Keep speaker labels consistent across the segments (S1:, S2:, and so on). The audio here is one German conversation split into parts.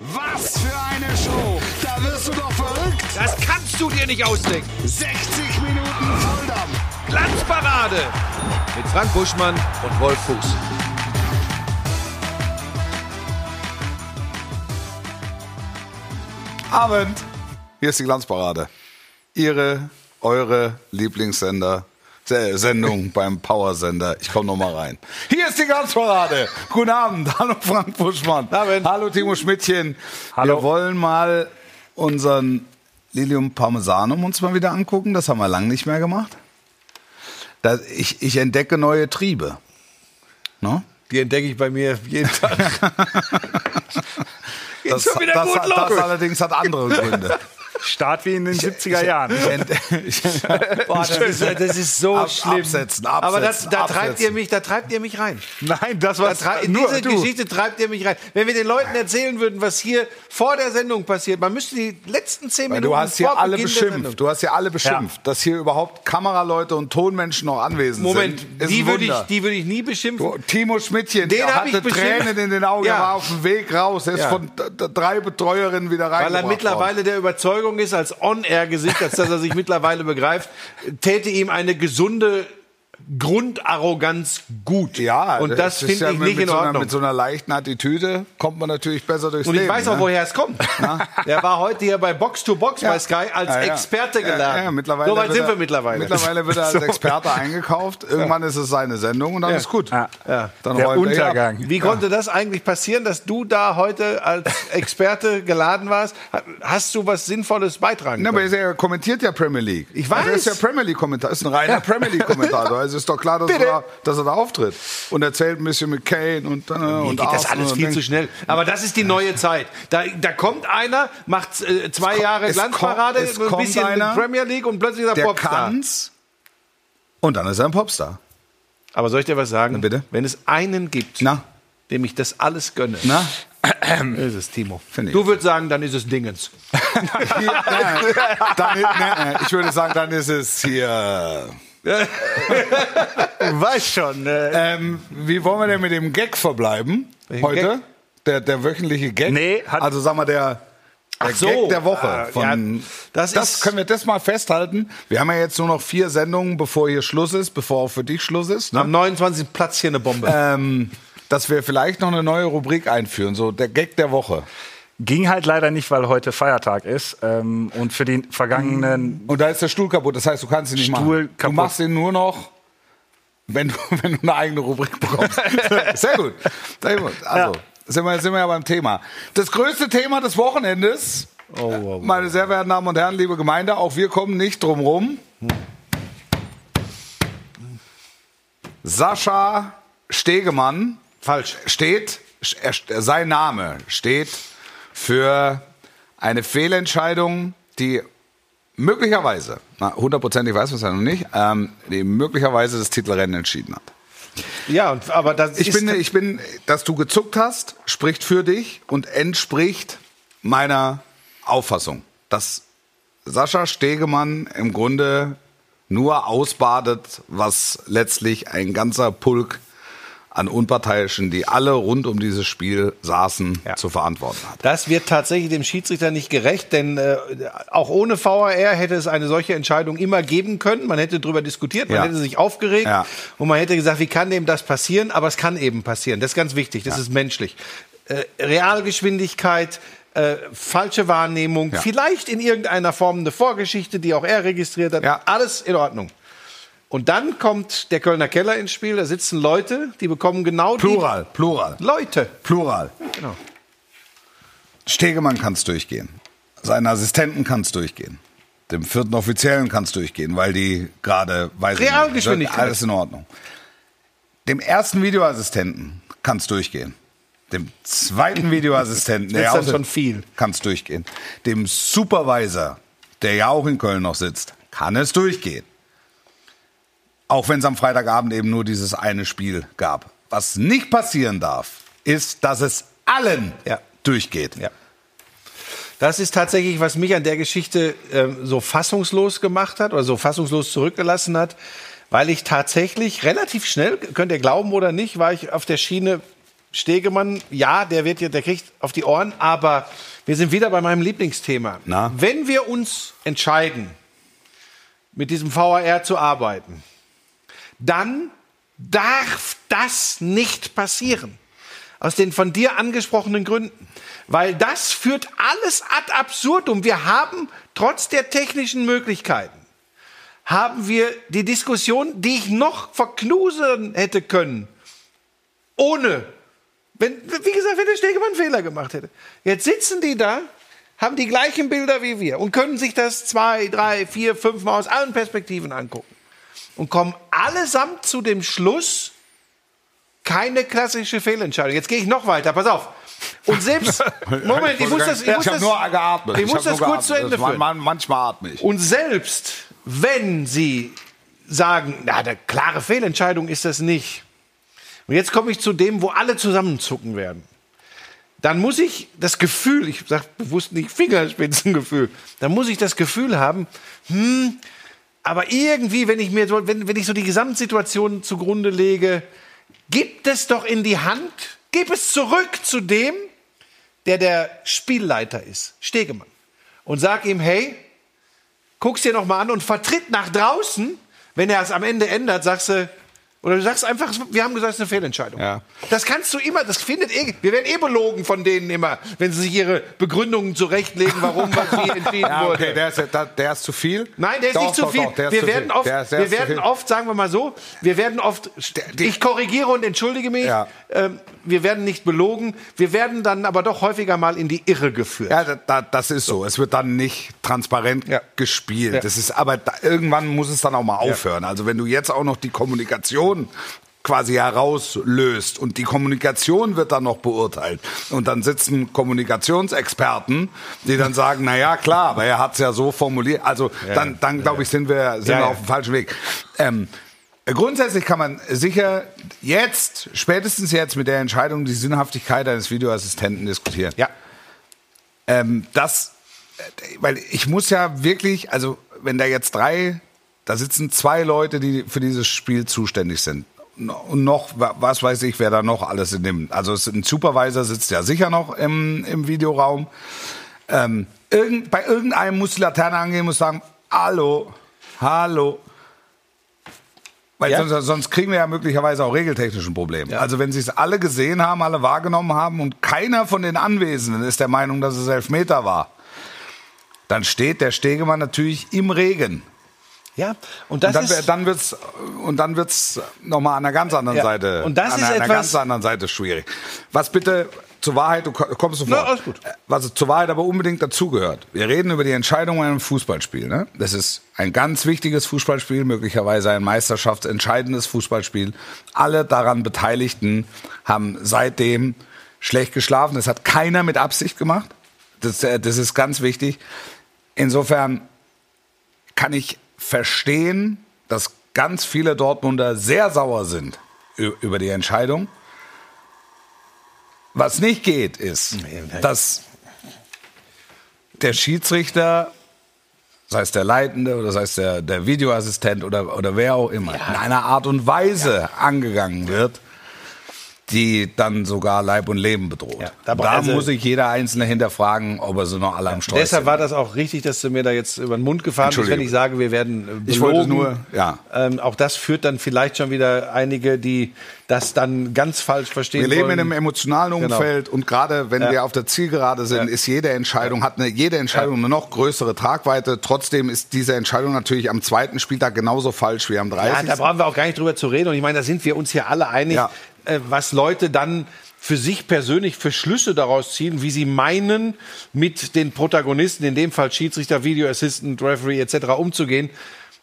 S1: Was für eine Show! Da wirst du doch verrückt!
S2: Das kannst du dir nicht ausdenken.
S1: 60 Minuten Volldampf!
S2: Glanzparade mit Frank Buschmann und Wolf Fuß.
S3: Abend. Hier ist die Glanzparade. Ihre, eure Lieblingssender. Se- Sendung beim Powersender. Ich komme noch mal rein. Hier ist die Glanzparade. Guten Abend. Hallo Frank Buschmann.
S2: Abend.
S3: Hallo Timo Schmidtchen.
S4: Hallo.
S3: Wir wollen mal unseren Lilium Parmesanum uns mal wieder angucken. Das haben wir lange nicht mehr gemacht. Da, ich, ich entdecke neue Triebe. Ne?
S2: Die entdecke ich bei mir jeden Tag.
S3: Das, das, das, allerdings hat andere Gründe.
S4: Start wie in den 70er Jahren.
S3: Ich ich-
S2: Boah, das, ist, das ist so
S3: Ab-
S2: schlimm.
S3: absetzen,
S2: Aber das,
S3: absetzen,
S2: da treibt
S3: absetzen.
S2: ihr mich, da treibt ihr mich rein.
S4: Nein, das
S2: Da
S4: war
S2: in
S4: nur
S2: diese
S4: du.
S2: Geschichte treibt ihr mich rein. Wenn wir den Leuten erzählen würden, was hier vor der Sendung passiert, man müsste die letzten zehn
S3: Weil
S2: Minuten
S3: du hast hier alle beschimpft. Du hast hier alle beschimpft, dass hier überhaupt Kameraleute und Tonmenschen noch anwesend
S2: Moment,
S3: sind. Ist
S2: die würde ich, die würde ich nie beschimpfen.
S3: Du, Timo Schmidtchen,
S2: Den
S3: der
S2: ich
S3: hatte. Tränen in den Augen.
S2: Ja.
S3: Er war auf dem Weg raus. Er ist
S2: Ja.
S3: von drei Betreuerinnen wieder
S2: Weil
S3: reingebracht
S2: er mittlerweile
S3: worden.
S2: der Überzeugung ist, als On-Air-Gesicht, als dass er sich mittlerweile begreift, täte ihm eine gesunde Grundarroganz gut.
S3: Ja,
S2: und das finde
S3: ja
S2: ich nicht in
S3: so einer,
S2: Ordnung.
S3: Mit so einer leichten Attitüde kommt man natürlich besser durchs
S2: Und
S3: Leben.
S2: ich weiß auch,
S3: ne?
S2: woher es kommt. Er war heute hier bei Box to Box
S3: Ja.
S2: bei Sky als
S3: Ja, ja.
S2: Experte
S3: Ja,
S2: gelernt.
S3: Ja, mittlerweile
S2: so weit
S3: wird
S2: sind
S3: er,
S2: wir mittlerweile.
S3: Mittlerweile wird er als. Experte eingekauft. Irgendwann ist es seine Sendung und dann ist gut.
S4: Ja.
S2: Ja.
S3: Dann
S4: Der
S3: er.
S4: Untergang.
S2: Wie konnte das eigentlich passieren, dass du da heute als Experte geladen warst? Hast du was Sinnvolles beitragen
S3: Na, aber
S2: können?
S3: er kommentiert ja Premier League.
S2: Ich
S3: Also er
S2: weiß.
S3: ist ja Premier League Kommentator, ist ein reiner Premier League Kommentator. Also ist doch klar, dass, er da, dass er da auftritt und erzählt ein bisschen mit Kane und dann
S2: Mir
S3: und
S2: geht das alles
S3: und
S2: viel
S3: denkt-
S2: zu schnell. Aber das ist die neue Zeit. Da, da kommt einer, macht äh, zwei
S3: kommt-
S2: Jahre
S3: es
S2: Glanzparade,
S3: kommt- es
S2: ein bisschen
S3: einer,
S2: Premier League und plötzlich ist er
S3: Der
S2: Popstar.
S3: kann's und dann ist er ein Popstar.
S2: Aber soll ich dir was sagen?
S3: Na, bitte?
S2: Wenn es einen gibt,
S3: Na,
S2: dem ich das alles gönne,
S3: na,
S2: ist es Timo.
S3: Finde ich.
S2: Du würdest sagen, dann ist es Dingens.
S3: Na, dann, na, ich würde sagen, dann ist es hier.
S4: Du weißt schon. Äh,
S3: Ähm, wie wollen wir denn mit dem Gag verbleiben
S2: Welchen
S3: heute?
S2: Gag?
S3: Der, der wöchentliche Gag?
S4: Nee, hat-
S3: also sagen wir der, der
S2: so.
S3: Gag der Woche.
S2: Ah,
S3: Von,
S2: ja, das
S3: das,
S2: ist-
S3: können wir das mal festhalten. Wir haben ja jetzt nur noch vier Sendungen, bevor hier Schluss ist, bevor auch für dich Schluss ist. Ne?
S2: Am 29. Platz hier eine Bombe.
S3: ähm, dass wir vielleicht noch eine neue Rubrik einführen, so der Gag der Woche.
S4: Ging halt leider nicht, weil heute Feiertag ist. Ähm, und für die vergangenen.
S3: Und da ist der Stuhl kaputt, das heißt, du kannst ihn nicht
S4: Stuhl
S3: machen. Du
S4: kaputt.
S3: machst ihn nur noch, wenn du, wenn du eine eigene Rubrik bekommst. Sehr gut. Sehr gut. Also, sind, wir, sind wir ja beim Thema. Das größte Thema des Wochenendes,
S2: Oh,
S3: meine sehr verehrten Damen und Herren, liebe Gemeinde, auch wir kommen nicht drum rum. Sascha Stegemann
S2: Falsch.
S3: steht, er, sein Name steht für eine Fehlentscheidung, die möglicherweise, na, hundertprozentig weiß man es ja noch nicht, ähm, die möglicherweise das Titelrennen entschieden hat.
S2: Ja, und, aber das
S3: Ich
S2: ist
S3: bin, ich bin, dass du gezuckt hast, spricht für dich und entspricht meiner Auffassung, dass Sascha Stegemann im Grunde nur ausbadet, was letztlich ein ganzer Pulk an Unparteiischen, die alle rund um dieses Spiel saßen,
S2: Ja.
S3: zu verantworten hat.
S2: Das wird tatsächlich dem Schiedsrichter nicht gerecht, denn äh, auch ohne VAR hätte es eine solche Entscheidung immer geben können. Man hätte darüber diskutiert, man
S3: Ja.
S2: hätte sich aufgeregt
S3: Ja.
S2: und man hätte gesagt, wie kann dem das passieren? Aber es kann eben passieren. Das ist ganz wichtig, das ist menschlich. Äh, Realgeschwindigkeit, äh, falsche Wahrnehmung,
S3: Ja.
S2: vielleicht in irgendeiner Form eine Vorgeschichte, die auch er registriert hat.
S3: Ja.
S2: Alles in Ordnung. Und dann kommt der Kölner Keller ins Spiel, da sitzen Leute, die bekommen genau
S3: Plural, Plural,
S2: die Leute.
S3: Plural.
S2: Genau.
S3: Stegemann kann es durchgehen. Seinen Assistenten kann es durchgehen. Dem vierten Offiziellen kann es durchgehen, weil die gerade, weiß
S2: Realgeschwindigkeit.
S3: alles in Ordnung. Dem ersten Videoassistenten kann es durchgehen. Dem zweiten Videoassistenten,
S2: Wird's dann
S3: außer-
S2: schon viel.
S3: kann es durchgehen. Dem Supervisor, der ja auch in Köln noch sitzt, kann es durchgehen. Auch wenn es am Freitagabend eben nur dieses eine Spiel gab. Was nicht passieren darf, ist, dass es allen
S2: Ja.
S3: durchgeht.
S2: Ja. Das ist tatsächlich, was mich an der Geschichte ähm, so fassungslos gemacht hat oder so fassungslos zurückgelassen hat, weil ich tatsächlich relativ schnell, könnt ihr glauben oder nicht, war ich auf der Schiene, Stegemann, ja, der wird ja, der kriegt auf die Ohren, aber wir sind wieder bei meinem Lieblingsthema.
S3: Na?
S2: Wenn wir uns entscheiden, mit diesem VAR zu arbeiten, dann darf das nicht passieren. Aus den von dir angesprochenen Gründen. Weil das führt alles ad absurdum. Wir haben trotz der technischen Möglichkeiten, haben wir die Diskussion, die ich noch verknusen hätte können, ohne, wenn, wie gesagt, wenn der Stegemann einen Fehler gemacht hätte. Jetzt sitzen die da, haben die gleichen Bilder wie wir und können sich das zwei, drei, vier, fünf Mal aus allen Perspektiven angucken und kommen allesamt zu dem Schluss, keine klassische Fehlentscheidung. Jetzt gehe ich noch weiter, pass auf. Und selbst, Moment, ich muss das, ich muss
S3: ich
S2: das,
S3: nur geatmet.
S2: ich muss das kurz zu. Ende führen.
S3: man- Manchmal atme ich.
S2: Und selbst wenn sie sagen, na, eine klare Fehlentscheidung ist das nicht. Und jetzt komme ich zu dem, wo alle zusammenzucken werden. Dann muss ich das Gefühl, ich sage bewusst nicht Fingerspitzengefühl, dann muss ich das Gefühl haben, hm, aber irgendwie, wenn ich mir so, wenn, wenn ich so die Gesamtsituation zugrunde lege, gib es doch in die Hand, gib es zurück zu dem, der der Spielleiter ist, Stegemann. Und sag ihm, hey, guck's dir noch mal an und vertritt nach draußen, wenn er es am Ende ändert, sagst du, oder du sagst einfach, wir haben gesagt, es ist eine Fehlentscheidung.
S3: Ja.
S2: Das kannst du immer, das findet eh, wir werden eh belogen von denen immer, wenn sie sich ihre Begründungen zurechtlegen, warum was wie entschieden
S3: Ja,
S2: wurde.
S3: okay, der ist, der, der ist zu viel.
S2: Nein, der ist
S3: Doch,
S2: nicht zu
S3: doch,
S2: viel.
S3: doch,
S2: wir
S3: zu
S2: werden
S3: viel.
S2: oft,
S3: Der ist-
S2: wir werden oft, sagen wir mal so, wir werden oft, ich korrigiere und entschuldige mich,
S3: Ja.
S2: ähm, wir werden nicht belogen, wir werden dann aber doch häufiger mal in die Irre geführt.
S3: Ja, da, da, das ist so. Es wird dann nicht transparent gespielt. Das ist, aber da, irgendwann muss es dann auch mal aufhören. Also wenn du jetzt auch noch die Kommunikation quasi herauslöst und die Kommunikation wird dann noch beurteilt und dann sitzen Kommunikationsexperten, die dann sagen, na ja, klar, aber er hat es ja so formuliert. Also dann, dann glaube ich, sind wir, sind
S2: Ja,
S3: wir
S2: ja.
S3: auf dem falschen Weg. Ähm, Grundsätzlich kann man sicher jetzt, spätestens jetzt mit der Entscheidung, die Sinnhaftigkeit eines Videoassistenten diskutieren.
S2: Ja.
S3: Ähm, das, äh, weil ich muss ja wirklich, also wenn da jetzt drei, da sitzen zwei Leute, die für dieses Spiel zuständig sind. Und noch, wa- was weiß ich, wer da noch alles in dem, also ein Supervisor sitzt ja sicher noch im, im Videoraum. Ähm, irgend, bei irgendeinem muss die Laterne angehen, muss sagen, hallo, hallo. Weil
S2: Ja.
S3: sonst, sonst kriegen wir ja möglicherweise auch regeltechnisch ein Problem. Also wenn sie es alle gesehen haben, alle wahrgenommen haben und keiner von den Anwesenden ist der Meinung, dass es Elfmeter war, dann steht der Stegemann natürlich im Regen.
S2: Ja, und das
S3: Und dann,
S2: ist,
S3: dann wird's und dann wird's noch mal an einer ganz anderen
S2: Ja,
S3: Seite
S2: und das
S3: an
S2: ist
S3: einer
S2: etwas-
S3: ganz anderen Seite schwierig. Was bitte zur Wahrheit, du ko- kommst sofort.
S2: Na, alles gut.
S3: Äh, Was zur Wahrheit aber unbedingt dazugehört. Wir reden über die Entscheidung in einem Fußballspiel. Ne? Das ist ein ganz wichtiges Fußballspiel, möglicherweise ein meisterschaftsentscheidendes Fußballspiel. Alle daran Beteiligten haben seitdem schlecht geschlafen. Das hat keiner mit Absicht gemacht. Das, äh, das ist ganz wichtig. Insofern kann ich verstehen, dass ganz viele Dortmunder sehr sauer sind über die Entscheidung. Was nicht geht, ist, dass der Schiedsrichter, sei es der Leitende oder sei es der, der Videoassistent oder, oder wer auch immer, in einer Art und Weise angegangen wird, die dann sogar Leib und Leben bedroht.
S2: Ja, da
S3: da
S2: also-
S3: muss sich jeder Einzelne hinterfragen, ob er so noch alle am Steuer
S2: deshalb war das auch richtig, dass du mir da jetzt über den Mund gefahren bist, wenn ich sage, wir werden äh,
S3: Ich wollte
S2: belogen.
S3: nur- ja.
S2: Ähm, auch das führt dann vielleicht schon wieder einige, die das dann ganz falsch verstehen
S3: Wir leben
S2: wollen.
S3: in einem emotionalen
S2: Genau.
S3: Umfeld und gerade wenn
S2: Ja.
S3: wir auf der Zielgerade sind,
S2: Ja.
S3: ist jede Entscheidung, hat eine, jede Entscheidung eine noch größere Tragweite. Trotzdem ist diese Entscheidung natürlich am zweiten Spieltag genauso falsch wie am
S2: Ja,
S3: 30.
S2: da brauchen wir auch gar nicht drüber zu reden. Und ich meine, da sind wir uns hier alle einig,
S3: Ja.
S2: Äh, was Leute dann für sich persönlich für Schlüsse daraus ziehen, wie sie meinen, mit den Protagonisten, in dem Fall Schiedsrichter, Video Assistant, Referee etc. umzugehen.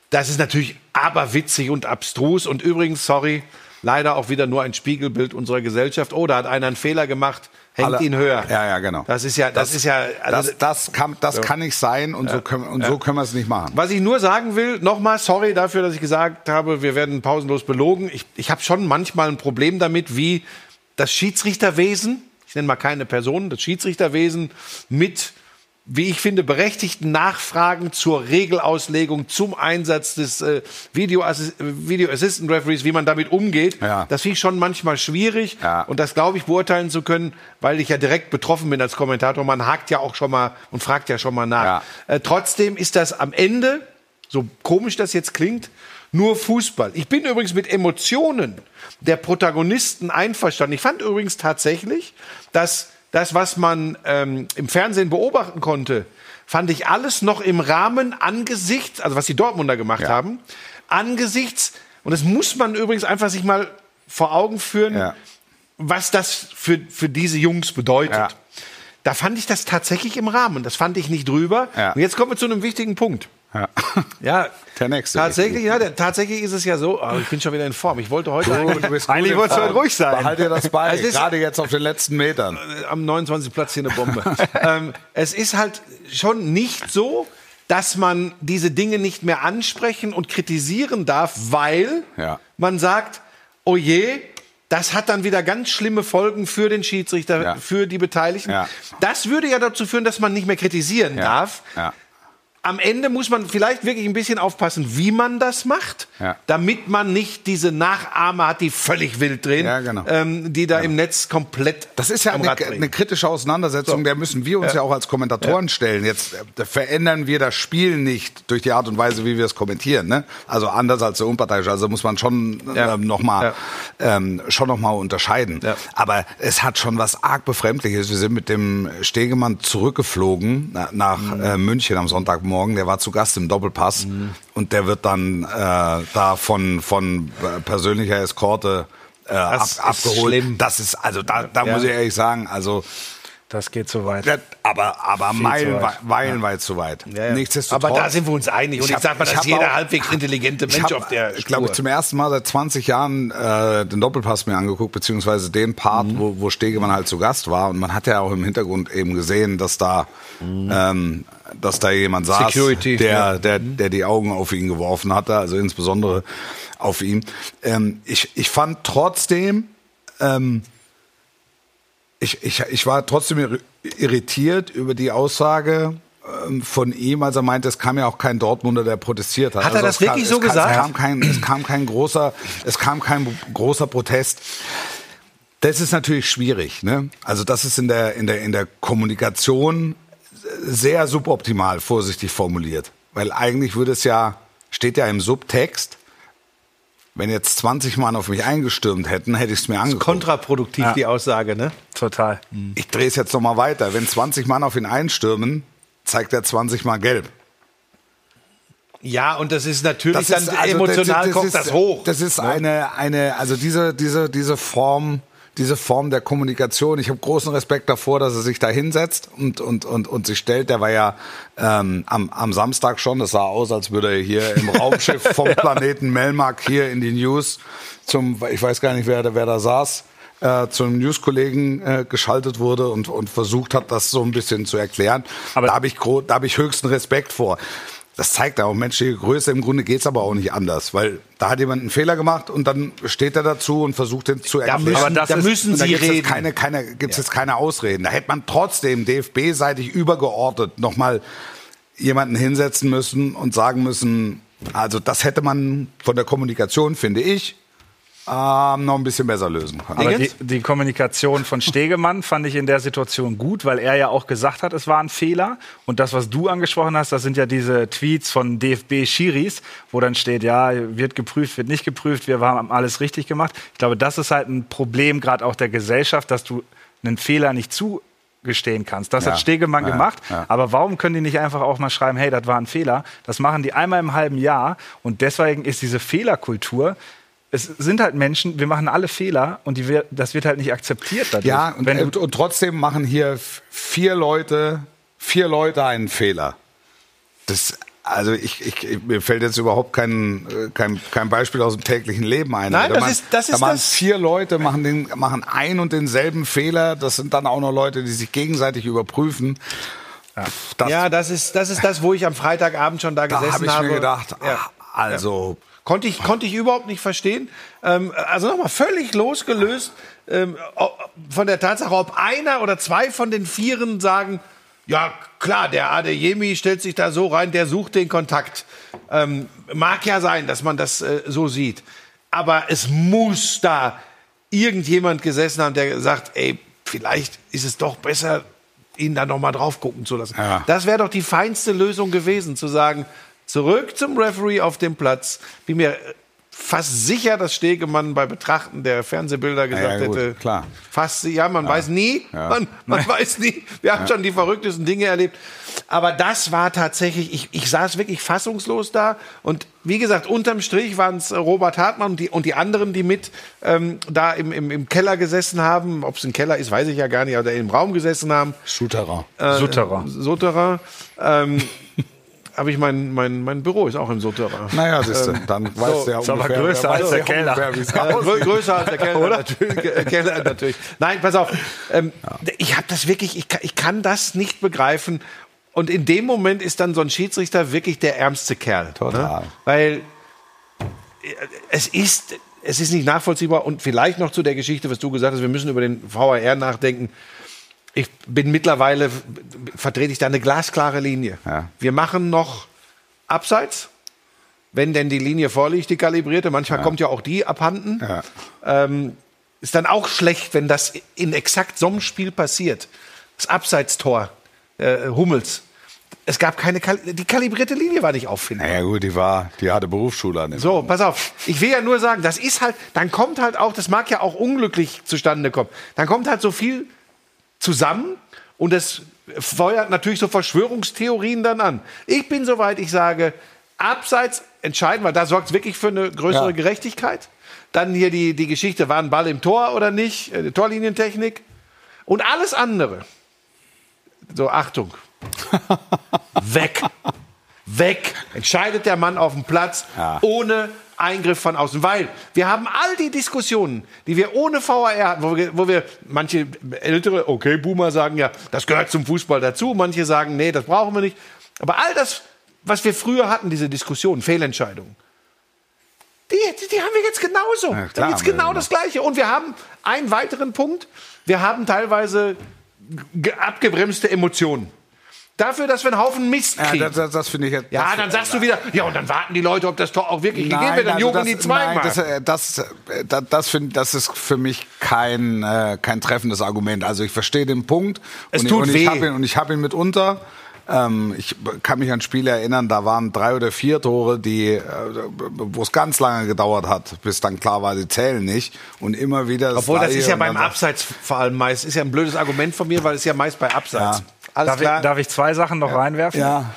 S2: Das ist natürlich aberwitzig und abstrus. Und übrigens, sorry, leider auch wieder nur ein Spiegelbild unserer Gesellschaft. Oh, da hat einer einen Fehler gemacht, hängt
S3: Alle-
S2: ihn höher.
S3: Ja, ja, genau.
S2: Das ist ja, das, ist ja, also,
S3: das, das, kann, das kann nicht sein und, so, können, und so können wir es nicht machen.
S2: Was ich nur sagen will, nochmal sorry dafür, dass ich gesagt habe, wir werden pausenlos belogen. Ich, ich habe schon manchmal ein Problem damit, wie das Schiedsrichterwesen, ich nenne mal keine Person, das Schiedsrichterwesen mit wie ich finde, berechtigten Nachfragen zur Regelauslegung, zum Einsatz des äh, Video, Assi Video Assistant Referees, wie man damit umgeht.
S3: Ja.
S2: Das finde ich schon manchmal schwierig.
S3: Ja.
S2: Und das glaube ich beurteilen zu können, weil ich ja direkt betroffen bin als Kommentator. Man hakt ja auch schon mal und fragt ja schon mal nach.
S3: Ja.
S2: Äh, trotzdem ist das am Ende, so komisch das jetzt klingt, nur Fußball. Ich bin übrigens mit Emotionen der Protagonisten einverstanden. Ich fand übrigens tatsächlich, dass das, was man ähm, im Fernsehen beobachten konnte, fand ich alles noch im Rahmen angesichts, also was die Dortmunder gemacht
S3: Ja.
S2: haben, angesichts, und das muss man übrigens einfach sich mal vor Augen führen,
S3: Ja.
S2: was das für, für diese Jungs bedeutet.
S3: Ja.
S2: Da fand ich das tatsächlich im Rahmen. Das fand ich nicht drüber. Und jetzt kommen wir zu einem wichtigen Punkt.
S3: Ja.
S2: Ja,
S3: Der nächste.
S2: Tatsächlich, ja, der, tatsächlich ist es ja so. Oh, ich bin schon wieder in Form. Ich wollte heute eigentlich,
S3: Du bist
S4: Eigentlich wolltest du heute ruhig sein.
S3: Behalt dir das bei, gerade jetzt auf den letzten Metern.
S2: am 29. Platz hier eine Bombe. ähm, es ist halt schon nicht so, dass man diese Dinge nicht mehr ansprechen und kritisieren darf, weil
S3: Ja.
S2: man sagt, oh je, das hat dann wieder ganz schlimme Folgen für den Schiedsrichter,
S3: Ja.
S2: für die Beteiligten.
S3: Ja.
S2: Das würde ja dazu führen, dass man nicht mehr kritisieren darf.
S3: Ja.
S2: Am Ende muss man vielleicht wirklich ein bisschen aufpassen, wie man das macht,
S3: Ja.
S2: damit man nicht diese Nachahmer hat, die völlig wild drehen,
S3: Ja, genau.
S2: ähm, die da im Netz komplett
S3: Das ist ja eine, eine kritische Auseinandersetzung, der müssen wir uns ja, auch als Kommentatoren stellen. Jetzt äh, verändern wir das Spiel nicht durch die Art und Weise, wie wir es kommentieren. Ne? Also anders als der Unparteiische. Also muss man schon
S2: Ja.
S3: ähm, noch mal ähm, schon noch mal unterscheiden.
S2: Ja.
S3: Aber es hat schon was arg befremdliches. Wir sind mit dem Stegemann zurückgeflogen na, nach
S2: Mhm.
S3: äh, München am Sonntagmorgen. Der war zu Gast im Doppelpass
S2: Mhm.
S3: und der wird dann äh, da von von persönlicher Eskorte äh, ab, abgeholt.
S2: schlimm.
S3: Das ist also da, da
S2: Ja.
S3: muss ich ehrlich sagen, also
S4: Das geht zu weit.
S3: das, aber aber meilenweit,
S4: weit.
S3: meilenweit zu weit.
S2: Ja, ja.
S3: Nichtsdestotrotz.
S2: Aber da sind wir uns einig. Und ich,
S3: hab-
S2: sag mal, das
S3: hab
S2: ist jeder
S3: auch-
S2: halbwegs intelligente
S3: ich
S2: Mensch
S3: hab,
S2: auf der
S3: Ich glaube,
S2: Spur.
S3: zum ersten Mal seit 20 Jahren äh, den Doppelpass mir angeguckt, beziehungsweise den Part,
S2: Mhm.
S3: wo, wo Stegemann halt zu Gast war. Und man hat ja auch im Hintergrund eben gesehen, dass da, ähm, dass da jemand saß,
S2: Mhm. Security,
S3: der,
S2: ja. Mhm.
S3: der, der die Augen auf ihn geworfen hatte, also insbesondere auf ihn. Ähm, ich, ich fand trotzdem, ähm, ich, ich, ich war trotzdem irri- irritiert über die Aussage ähm, von ihm, als er meinte, es kam ja auch kein Dortmunder, der protestiert hat.
S2: Hat er das
S3: es kam,
S2: wirklich so
S3: es kam,
S2: gesagt?
S3: Es kam kein, es kam kein großer, es kam kein großer Protest. Das ist natürlich schwierig, ne? Also das ist in der in der in der Kommunikation sehr suboptimal, vorsichtig formuliert, weil eigentlich würde es ja steht ja im Subtext, wenn jetzt 20 Mann auf mich eingestürmt hätten, hätte ich es mir angeguckt.
S2: Kontraproduktiv, die Aussage, ne?
S4: Total.
S3: Ich drehe es jetzt noch mal weiter. Wenn 20 Mann auf ihn einstürmen, zeigt er 20 Mal gelb.
S2: Ja, und das ist natürlich dann
S3: also,
S2: emotional kommt
S3: ist,
S2: das hoch.
S3: Das ist
S2: ne?
S3: eine, eine, also diese, diese, diese Form, diese Form der Kommunikation. Ich habe großen Respekt davor, dass er sich da hinsetzt und, und, und, und sich stellt. Der war ja ähm, am, am Samstag schon. Das sah aus, als würde er hier im Raumschiff vom Planeten Melmark hier in die News zum, ich weiß gar nicht, wer, da- wer da saß, äh, zum News-Kollegen äh, geschaltet wurde und, und versucht hat, das so ein bisschen zu erklären.
S4: Aber-
S3: da habe ich, da hab ich höchsten Respekt vor. Das zeigt auch menschliche Größe. Im Grunde geht's aber auch nicht anders, weil da hat jemand einen Fehler gemacht und dann steht er dazu und versucht den zu
S2: da
S3: erklären.
S2: müssen,
S4: Aber das
S2: da
S4: ist-
S2: müssen
S3: da
S2: Sie
S3: gibt's
S2: reden.
S3: jetzt keine, keine, gibt's jetzt keine Ausreden. Da hätte man trotzdem DFB-seitig übergeordnet nochmal jemanden hinsetzen müssen und sagen müssen, also das hätte man von der Kommunikation, finde ich, ähm, noch ein bisschen besser lösen.
S4: Aber die, die Kommunikation von Stegemann fand ich in der Situation gut, weil er ja auch gesagt hat, es war ein Fehler. Und das, was du angesprochen hast, das sind ja diese Tweets von DFB-Schiris, wo dann steht, ja, wird geprüft, wird nicht geprüft, wir haben alles richtig gemacht. Ich glaube, das ist halt ein Problem gerade auch der Gesellschaft, dass du einen Fehler nicht zugestehen kannst. Das
S3: Ja,
S4: hat Stegemann
S3: ja,
S4: gemacht.
S3: ja.
S4: Aber warum können die nicht einfach auch mal schreiben, hey, das war ein Fehler? Das machen die einmal im halben Jahr. Und deswegen ist diese Fehlerkultur, es sind halt Menschen, wir machen alle Fehler und die, das wird halt nicht akzeptiert dadurch.
S3: Ja, und,
S4: Wenn du,
S3: und, und trotzdem machen hier vier Leute, vier Leute einen Fehler. Das, also ich, ich, mir fällt jetzt überhaupt kein, äh, kein, kein Beispiel aus dem täglichen Leben ein.
S2: Nein,
S3: da
S2: das
S3: machen-
S2: ist- das
S3: da
S2: ist
S3: machen
S2: das.
S3: vier Leute machen, den, machen ein und denselben Fehler. Das sind dann auch noch Leute, die sich gegenseitig überprüfen. Das,
S2: ja, das ist, das ist das, wo ich am Freitagabend schon da
S3: da
S2: gesessen
S3: habe ich
S2: habe.
S3: mir gedacht,
S2: Ja.
S3: ach, also
S2: Konnte ich, konnte ich überhaupt nicht verstehen. Ähm, also nochmal völlig losgelöst ähm, von der Tatsache, ob einer oder zwei von den Vieren sagen, Ja, klar, der Adeyemi stellt sich da so rein, der sucht den Kontakt. Ähm, mag ja sein, dass man das äh, so sieht. Aber es muss da irgendjemand gesessen haben, der sagt, ey, vielleicht ist es doch besser, ihn da noch mal drauf gucken zu lassen.
S3: Ja.
S2: Das wäre doch die feinste Lösung gewesen, zu sagen, zurück zum Referee auf dem Platz. Bin mir fast sicher, dass Stegemann bei Betrachten der Fernsehbilder gesagt
S3: ja, gut,
S2: hätte,
S3: klar.
S2: fast, ja, man weiß nie, man, man weiß nie. Wir haben schon die verrücktesten Dinge erlebt. Aber das war tatsächlich, ich, ich saß wirklich fassungslos da und wie gesagt, unterm Strich waren es Robert Hartmann und die, und die anderen, die mit ähm, da im, im, im Keller gesessen haben. Ob es ein Keller ist, weiß ich ja gar nicht, aber im Raum gesessen haben.
S3: Souterrain.
S4: Sutterer.
S2: Sotterer. Ähm, habe ich mein, mein, mein Büro ist auch im Sotterer.
S3: Naja, siehst du, dann weißt du ja ungefähr,
S4: größer als der
S3: ja
S4: Keller.
S3: ungefähr,
S2: Ja, größer als der Keller, natürlich, äh, Keller natürlich. Nein, pass auf. Ähm, Ich habe das wirklich, ich kann, ich kann das nicht begreifen. Und in dem Moment ist dann so ein Schiedsrichter wirklich der ärmste Kerl.
S3: Total.
S2: Ne? Weil äh, es ist, es ist nicht nachvollziehbar. Und vielleicht noch zu der Geschichte, was du gesagt hast, wir müssen über den VAR nachdenken. Ich bin mittlerweile, vertrete ich da eine glasklare Linie.
S3: Ja.
S2: Wir machen noch Abseits, wenn denn die Linie vorliegt, die kalibrierte. Manchmal kommt ja auch die abhanden.
S3: Ja.
S2: Ähm, ist dann auch schlecht, wenn das in exakt so einem Spiel passiert. Das Abseitstor äh, Hummels. Es gab keine, Kal die kalibrierte Linie war nicht auffindbar.
S3: Naja gut, die war, die hatte Berufsschule an.
S2: So, pass auf. Ich will ja nur sagen, das ist halt, dann kommt halt auch, das mag ja auch unglücklich zustande kommen. Dann kommt halt so viel zusammen und das feuert natürlich so Verschwörungstheorien dann an. Ich bin soweit, ich sage, abseits entscheiden, weil da sorgt es wirklich für eine größere
S3: Ja.
S2: Gerechtigkeit. Dann hier die, die Geschichte, war ein Ball im Tor oder nicht, äh, Torlinientechnik. Und alles andere. So, Achtung. Weg. Weg. Entscheidet der Mann auf dem Platz
S3: Ja.
S2: ohne Eingriff von außen. Weil wir haben all die Diskussionen, die wir ohne VAR hatten, wo wir, wo wir manche ältere, okay, Boomer sagen ja, das gehört zum Fußball dazu. Manche sagen, nee, das brauchen wir nicht. Aber all das, was wir früher hatten, diese Diskussionen, Fehlentscheidungen, die, die, die haben wir jetzt genauso.
S3: Ja,
S2: da
S3: klar, haben wir
S2: genau das Gleiche. Und wir haben einen weiteren Punkt. Wir haben teilweise ge- abgebremste Emotionen. Dafür, dass wir einen Haufen Mist
S3: Ja,
S2: kriegen.
S3: das, das, das finde ich jetzt.
S2: Ja,
S3: das,
S2: dann sagst du wieder, ja, und dann warten die Leute, ob das Tor auch wirklich gegeben wird, dann
S3: also
S2: jubeln die zweimal.
S3: Nein, das, äh, das, äh, das, das, find, das ist für mich kein, äh, kein treffendes Argument. Also ich verstehe den Punkt.
S2: Es
S3: und,
S2: tut
S3: und
S2: weh.
S3: Ich hab ihn, und ich habe ihn mitunter. Ähm, ich kann mich an Spiele erinnern, da waren drei oder vier Tore, die, äh, wo es ganz lange gedauert hat, bis dann klar war, die zählen nicht. Und immer wieder.
S2: Obwohl, das ist ja beim Abseits vor allem meist. Ist ja ein blödes Argument von mir, weil es ja meist bei Abseits.
S3: Ja.
S2: Alles
S4: Darf ich,
S2: klar.
S4: darf ich zwei Sachen noch reinwerfen?
S3: Ja.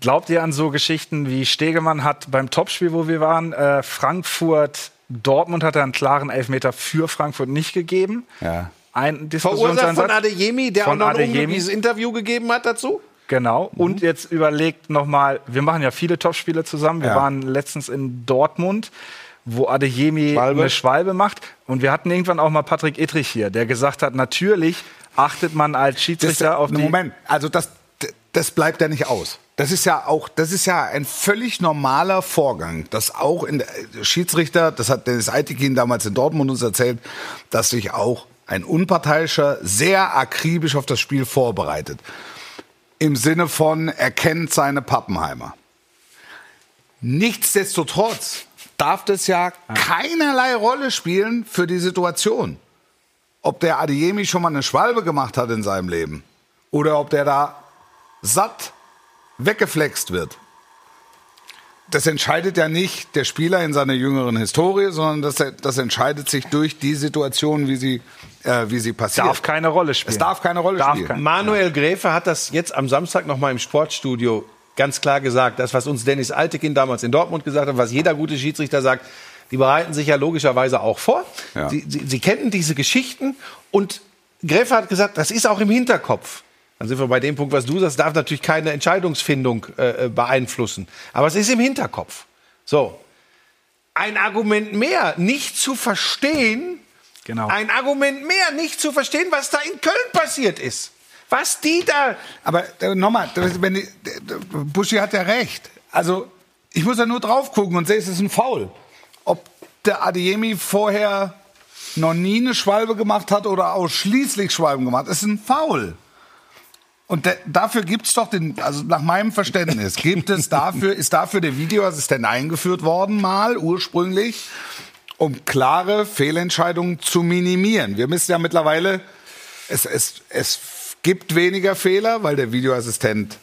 S4: Glaubt ihr an so Geschichten wie Stegemann hat beim Topspiel, wo wir waren, äh, Frankfurt, Dortmund hat er einen klaren Elfmeter für Frankfurt nicht gegeben?
S3: Ja.
S4: Ein
S2: Verursacht von Adeyemi, der
S4: Von
S2: auch noch ein unglückliches Interview gegeben hat dazu.
S4: Genau. Und jetzt überlegt nochmal, wir machen ja viele Topspiele zusammen. Wir
S3: Ja.
S4: waren letztens in Dortmund, wo Adeyemi
S2: Schwalbe.
S4: eine Schwalbe macht. Und wir hatten irgendwann auch mal Patrick Ittrich hier, der gesagt hat, natürlich achtet man als
S3: Das,
S4: Schiedsrichter auf die...
S3: Moment, also das, das bleibt ja nicht aus. Das ist ja auch, das ist ja ein völlig normaler Vorgang, dass auch in der Schiedsrichter, das hat Dennis Eitekin damals in Dortmund uns erzählt, dass sich auch ein Unparteiischer sehr akribisch auf das Spiel vorbereitet. Im Sinne von, er kennt seine Pappenheimer. Nichtsdestotrotz darf das ja keinerlei Rolle spielen für die Situation ob der Adeyemi schon mal eine Schwalbe gemacht hat in seinem Leben oder ob der da satt weggeflext wird. Das entscheidet ja nicht der Spieler in seiner jüngeren Historie, sondern das, das entscheidet sich durch die Situation, wie sie, äh, wie sie passiert.
S4: darf keine Rolle spielen.
S3: es darf keine Rolle
S4: Darf
S3: spielen.
S4: kein-
S2: Manuel Gräfe hat das jetzt am Samstag noch mal im Sportstudio ganz klar gesagt. Das, was uns Dennis Altekin damals in Dortmund gesagt hat, was jeder gute Schiedsrichter sagt, die bereiten sich ja logischerweise auch vor.
S3: Ja.
S2: Sie, sie, sie kennen diese Geschichten und Gräfe hat gesagt, das ist auch im Hinterkopf. Dann sind wir bei dem Punkt, was du sagst, darf natürlich keine Entscheidungsfindung äh, äh, beeinflussen. Aber es ist im Hinterkopf. So. Ein Argument mehr, nicht zu verstehen,
S4: Genau.
S2: ein Argument mehr, nicht zu verstehen, was da in Köln passiert ist. Was die da.
S3: Aber äh, nochmal, die- Buschi hat ja recht. Also ich muss ja nur drauf gucken und sehe, es ist ein Foul. Der Adeyemi vorher noch nie eine Schwalbe gemacht hat oder ausschließlich Schwalben gemacht, ist ein Foul. Und de- dafür gibt's doch den, also nach meinem Verständnis, gibt es dafür, ist dafür der Videoassistent eingeführt worden, mal ursprünglich, um klare Fehlentscheidungen zu minimieren. Wir müssen ja mittlerweile, es, es, es gibt weniger Fehler, weil der Videoassistent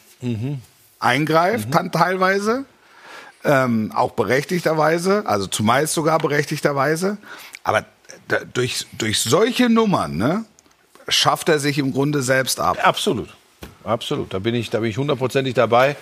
S3: eingreift, dann teilweise. Ähm, auch berechtigterweise, also zumeist sogar berechtigterweise. Aber durch, durch solche Nummern ne, schafft er sich im Grunde selbst ab.
S2: Absolut. Absolut. Da bin ich, da bin ich hundertprozentig dabei.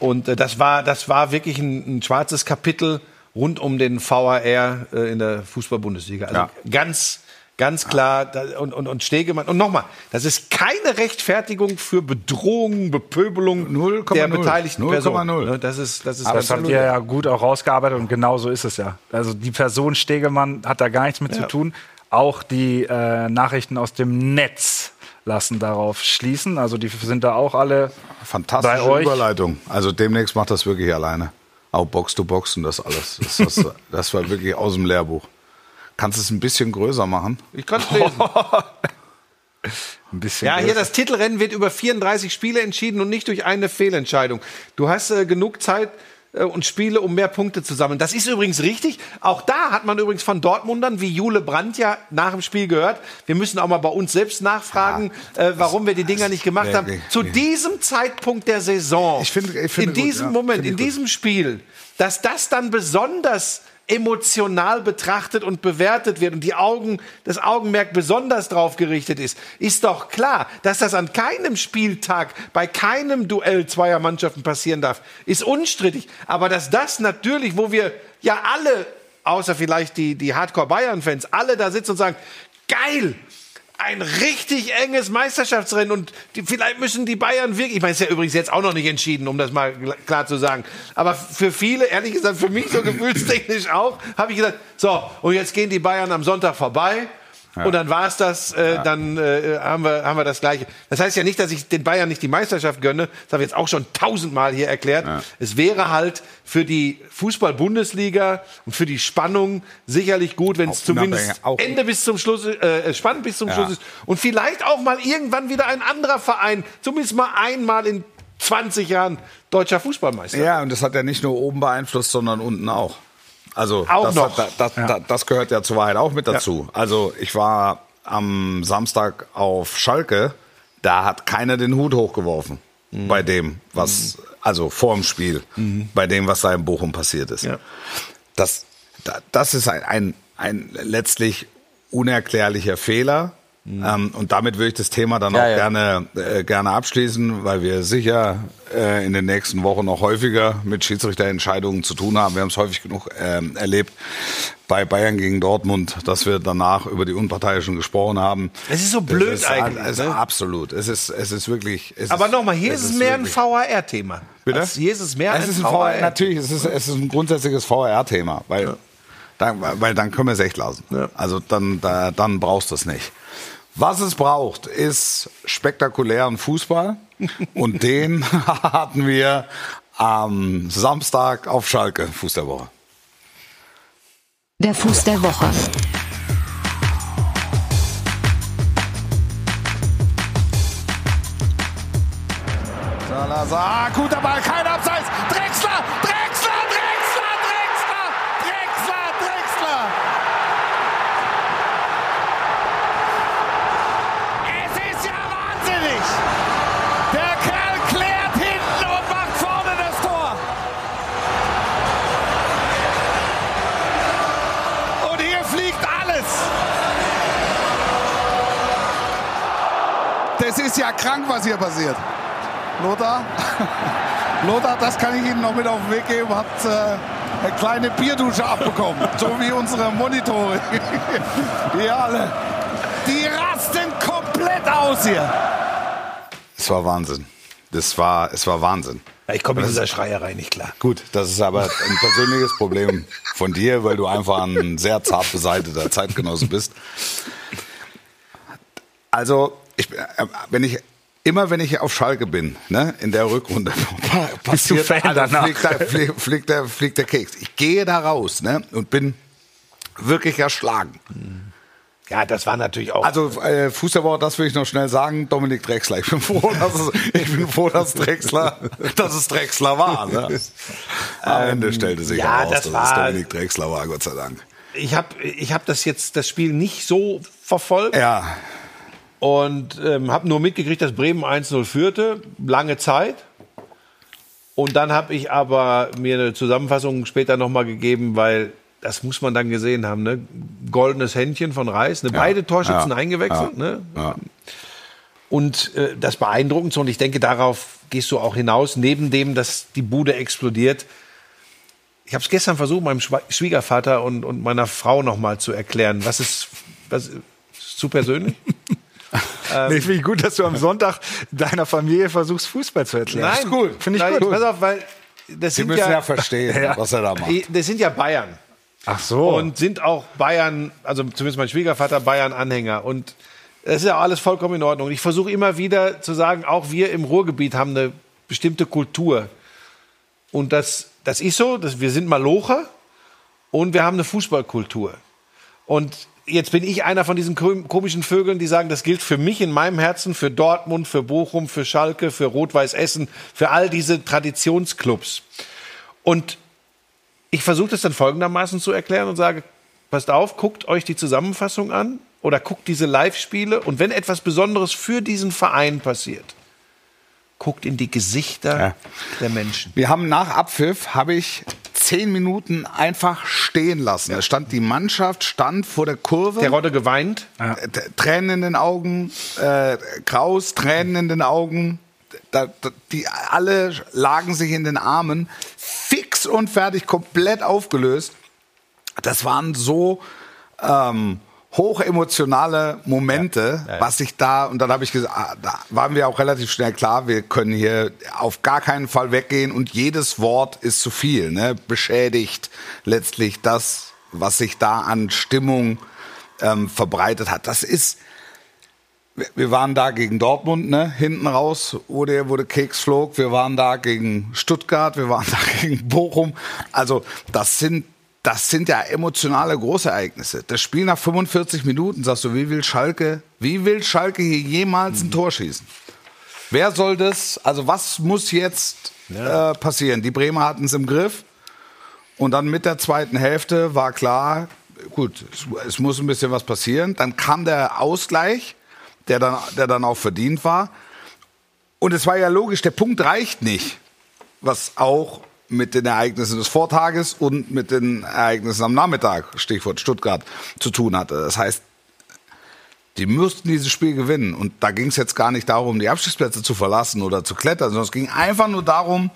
S2: Und äh, das war, das war wirklich ein, ein schwarzes Kapitel rund um den VAR äh, in der Fußball-Bundesliga. Also
S3: Ja.
S2: ganz, ganz klar. Da, und, und, und Stegemann. Und nochmal, das ist keine Rechtfertigung für Bedrohung, Bepöbelung
S3: 0,0.
S2: der beteiligten
S3: 0,0.
S2: Personen. Ne, Das ist, das ist
S4: Das habt ihr ja gut auch rausgearbeitet und genau so ist es ja. Also die Person Stegemann hat da gar nichts mit zu tun. Auch die äh, Nachrichten aus dem Netz lassen darauf schließen. Also die sind da auch alle
S3: Fantastische
S4: bei euch.
S3: Überleitung. Also demnächst macht das wirklich alleine. Auch Box to Box und das alles. Das, das, das war wirklich aus dem Lehrbuch. Kannst du es ein bisschen größer machen?
S2: Ich kann es lesen.
S4: ein bisschen.
S2: Ja, hier
S4: größer.
S2: das Titelrennen wird über 34 Spiele entschieden und nicht durch eine Fehlentscheidung. Du hast äh, genug Zeit äh, und Spiele, um mehr Punkte zu sammeln. Das ist übrigens richtig. Auch da hat man übrigens von Dortmundern, wie Jule Brandt ja nach dem Spiel gehört, wir müssen auch mal bei uns selbst nachfragen, äh, warum wir die Dinger nicht gemacht haben.
S3: wirklich-
S2: Zu diesem Zeitpunkt der Saison,
S3: Ich finde- ich finde
S2: in
S3: gut,
S2: diesem
S3: ja.
S2: Moment, in
S3: gut.
S2: diesem Spiel, dass das dann besonders emotional betrachtet und bewertet wird und die Augen, das Augenmerk besonders drauf gerichtet ist, ist doch klar, dass das an keinem Spieltag bei keinem Duell zweier Mannschaften passieren darf, ist unstrittig. Aber dass das natürlich, wo wir ja alle, außer vielleicht die, die Hardcore-Bayern-Fans, alle da sitzen und sagen, geil, ein richtig enges Meisterschaftsrennen und die, vielleicht müssen die Bayern wirklich, ich meine, es ist ja übrigens jetzt auch noch nicht entschieden, um das mal klar zu sagen, aber für viele, ehrlich gesagt, für mich so gefühlstechnisch auch, habe ich gesagt, so, und jetzt gehen die Bayern am Sonntag vorbei. Und dann war es das, äh, dann äh, haben, wir, haben wir das Gleiche. Das heißt ja nicht, dass ich den Bayern nicht die Meisterschaft gönne. Das habe ich jetzt auch schon tausendmal hier erklärt. Es wäre halt für die Fußball-Bundesliga und für die Spannung sicherlich gut, wenn es zumindest
S3: auch-
S2: Ende bis zum Schluss, äh, spannend bis zum Schluss ist. Und vielleicht auch mal irgendwann wieder ein anderer Verein, zumindest mal einmal in 20 Jahren deutscher Fußballmeister.
S3: Ja, und das hat ja nicht nur oben beeinflusst, sondern unten auch. Also
S2: Auch
S3: das,
S2: noch.
S3: Hat, das, das, das gehört ja zur Wahrheit auch mit dazu. Also ich war am Samstag auf Schalke, da hat keiner den Hut hochgeworfen
S2: Mhm.
S3: bei dem, was, also vor dem Spiel, bei dem, was da in Bochum passiert ist.
S2: Ja.
S3: Das, da- das ist ein, ein, ein letztlich unerklärlicher Fehler. Ähm, und damit würde ich das Thema dann
S2: Ja,
S3: auch
S2: ja.
S3: gerne, äh, gerne abschließen, weil wir sicher äh, in den nächsten Wochen noch häufiger mit Schiedsrichterentscheidungen zu tun haben. Wir haben es häufig genug ähm, erlebt bei Bayern gegen Dortmund, dass wir danach über die Unparteiischen gesprochen haben.
S2: Es ist so blöd
S3: ist,
S2: eigentlich,
S3: Es ist
S2: ne?
S3: absolut. Es ist, es ist wirklich. Es
S2: Aber nochmal, hier ist es mehr ein VAR-Thema.
S3: Bitte?
S2: Hier ist es mehr
S3: es
S2: ein
S3: ist ein
S2: VAR.
S3: VR, natürlich, es ist, es ist ein grundsätzliches VR-Thema, weil, dann, weil dann können wir es echt lassen.
S2: Ja.
S3: Also dann, da, dann brauchst du es nicht. Was es braucht, ist spektakulären Fußball. Und den hatten wir am Samstag auf Schalke, Fuß der Woche.
S5: Der Fuß der Woche.
S1: Salazar, guter Ball, kein Abseits. Alles. Das ist ja krank, was hier passiert. Lothar, Lothar, das kann ich Ihnen noch mit auf den Weg geben, hat äh, eine kleine Bierdusche abbekommen, so wie unsere Monitore. Hier alle. Die rasten komplett aus hier.
S3: Es war Wahnsinn. Das war, es war Wahnsinn.
S2: Ich komme mit dieser Schreierei nicht klar.
S3: Gut, das ist aber ein persönliches Problem von dir, weil du einfach ein sehr zart beseiteter Zeitgenosse bist. Also, ich, äh, wenn ich immer wenn ich auf Schalke bin, ne, in der Rückrunde,
S4: Bist du
S3: passiert,
S4: Fan
S3: also
S4: danach?
S3: fliegt, der, fliegt, fliegt, der, fliegt der Keks. Ich gehe da raus ne, und bin wirklich erschlagen.
S2: Ja, das war natürlich auch.
S3: Also äh, Fuß der Woche, das will ich noch schnell sagen. Dominik Drexler. Ich bin froh, dass es, ich bin froh, dass Drexler, dass es Drexler war. Ne? Am Ende stellte sich
S2: ja,
S3: heraus,
S2: das
S3: dass
S2: war-
S3: es Dominik Drexler war, Gott sei Dank.
S2: ich habe ich hab das jetzt, das Spiel nicht so verfolgt
S3: Ja,
S2: und ähm, habe nur mitgekriegt, dass Bremen 1-0 führte, lange Zeit. Und dann habe ich aber mir eine Zusammenfassung später nochmal gegeben, weil das muss man dann gesehen haben, ne? Goldenes Händchen von Reis, ne? beide Torschützen
S3: ja,
S2: eingewechselt,
S3: ja,
S2: ne?
S3: ja.
S2: Und äh, das Beeindruckendste, und ich denke, darauf gehst du auch hinaus, neben dem, dass die Bude explodiert. Ich habe es gestern versucht, meinem Schwiegervater und, und meiner Frau nochmal zu erklären. Was ist, was, ist zu persönlich?
S4: nee, finde ich gut, dass du am Sonntag deiner Familie versuchst, Fußball zu erklären.
S2: Nein,
S3: cool.
S4: Finde ich
S2: Nein,
S4: gut.
S2: Pass auf, weil das
S3: Sie
S2: sind
S3: müssen ja,
S2: ja,
S3: verstehen, was er da macht.
S2: das sind ja Bayern.
S4: Ach so.
S2: und sind auch Bayern, also zumindest mein Schwiegervater Bayern-Anhänger. Und das ist ja alles vollkommen in Ordnung. Ich versuche immer wieder zu sagen, auch wir im Ruhrgebiet haben eine bestimmte Kultur. Und das, das ist so, dass wir sind Malocher und wir haben eine Fußballkultur. Und jetzt bin ich einer von diesen kom- komischen Vögeln, die sagen, das gilt für mich in meinem Herzen, für Dortmund, für Bochum, für Schalke, für Rot-Weiß Essen, für all diese Traditionsclubs. Und ich versuche das dann folgendermaßen zu erklären und sage, passt auf, guckt euch die Zusammenfassung an oder guckt diese Live-Spiele und wenn etwas Besonderes für diesen Verein passiert, guckt in die Gesichter
S3: Ja.
S2: der Menschen.
S3: Wir haben nach Abpfiff, habe ich zehn Minuten einfach stehen lassen. Da stand die Mannschaft, stand vor der Kurve.
S2: Der Rodde geweint.
S3: Äh, Tränen in den Augen, äh, Kraus, Tränen in den Augen. Da, da, die alle lagen sich in den Armen, fix und fertig, komplett aufgelöst. Das waren so ähm, hochemotionale Momente, was ich da und dann habe ich gesagt, ah, da waren wir auch relativ schnell klar, wir können hier auf gar keinen Fall weggehen und jedes Wort ist zu viel, ne? beschädigt letztlich das, was sich da an Stimmung ähm, verbreitet hat. Das ist wir- waren da gegen Dortmund, ne? Hinten raus, wo der, wo der Keks flog. Wir waren da gegen Stuttgart, wir waren da gegen Bochum. Also, das sind, das sind ja emotionale Großereignisse. Das Spiel nach 45 Minuten, sagst du, wie will Schalke, wie will Schalke hier jemals ein Tor schießen? Wer soll das, also was muss jetzt äh, passieren? Die Bremer hatten es im Griff. Und dann mit der zweiten Hälfte war klar, gut, es, es muss ein bisschen was passieren. Dann kam der Ausgleich, der dann, der dann auch verdient war. Und es war ja logisch, der Punkt reicht nicht, was auch mit den Ereignissen des Vortages und mit den Ereignissen am Nachmittag, Stichwort Stuttgart, zu tun hatte. Das heißt, die müssten dieses Spiel gewinnen. Und da ging es jetzt gar nicht darum, die Abstiegsplätze zu verlassen oder zu klettern, sondern es ging einfach nur darum,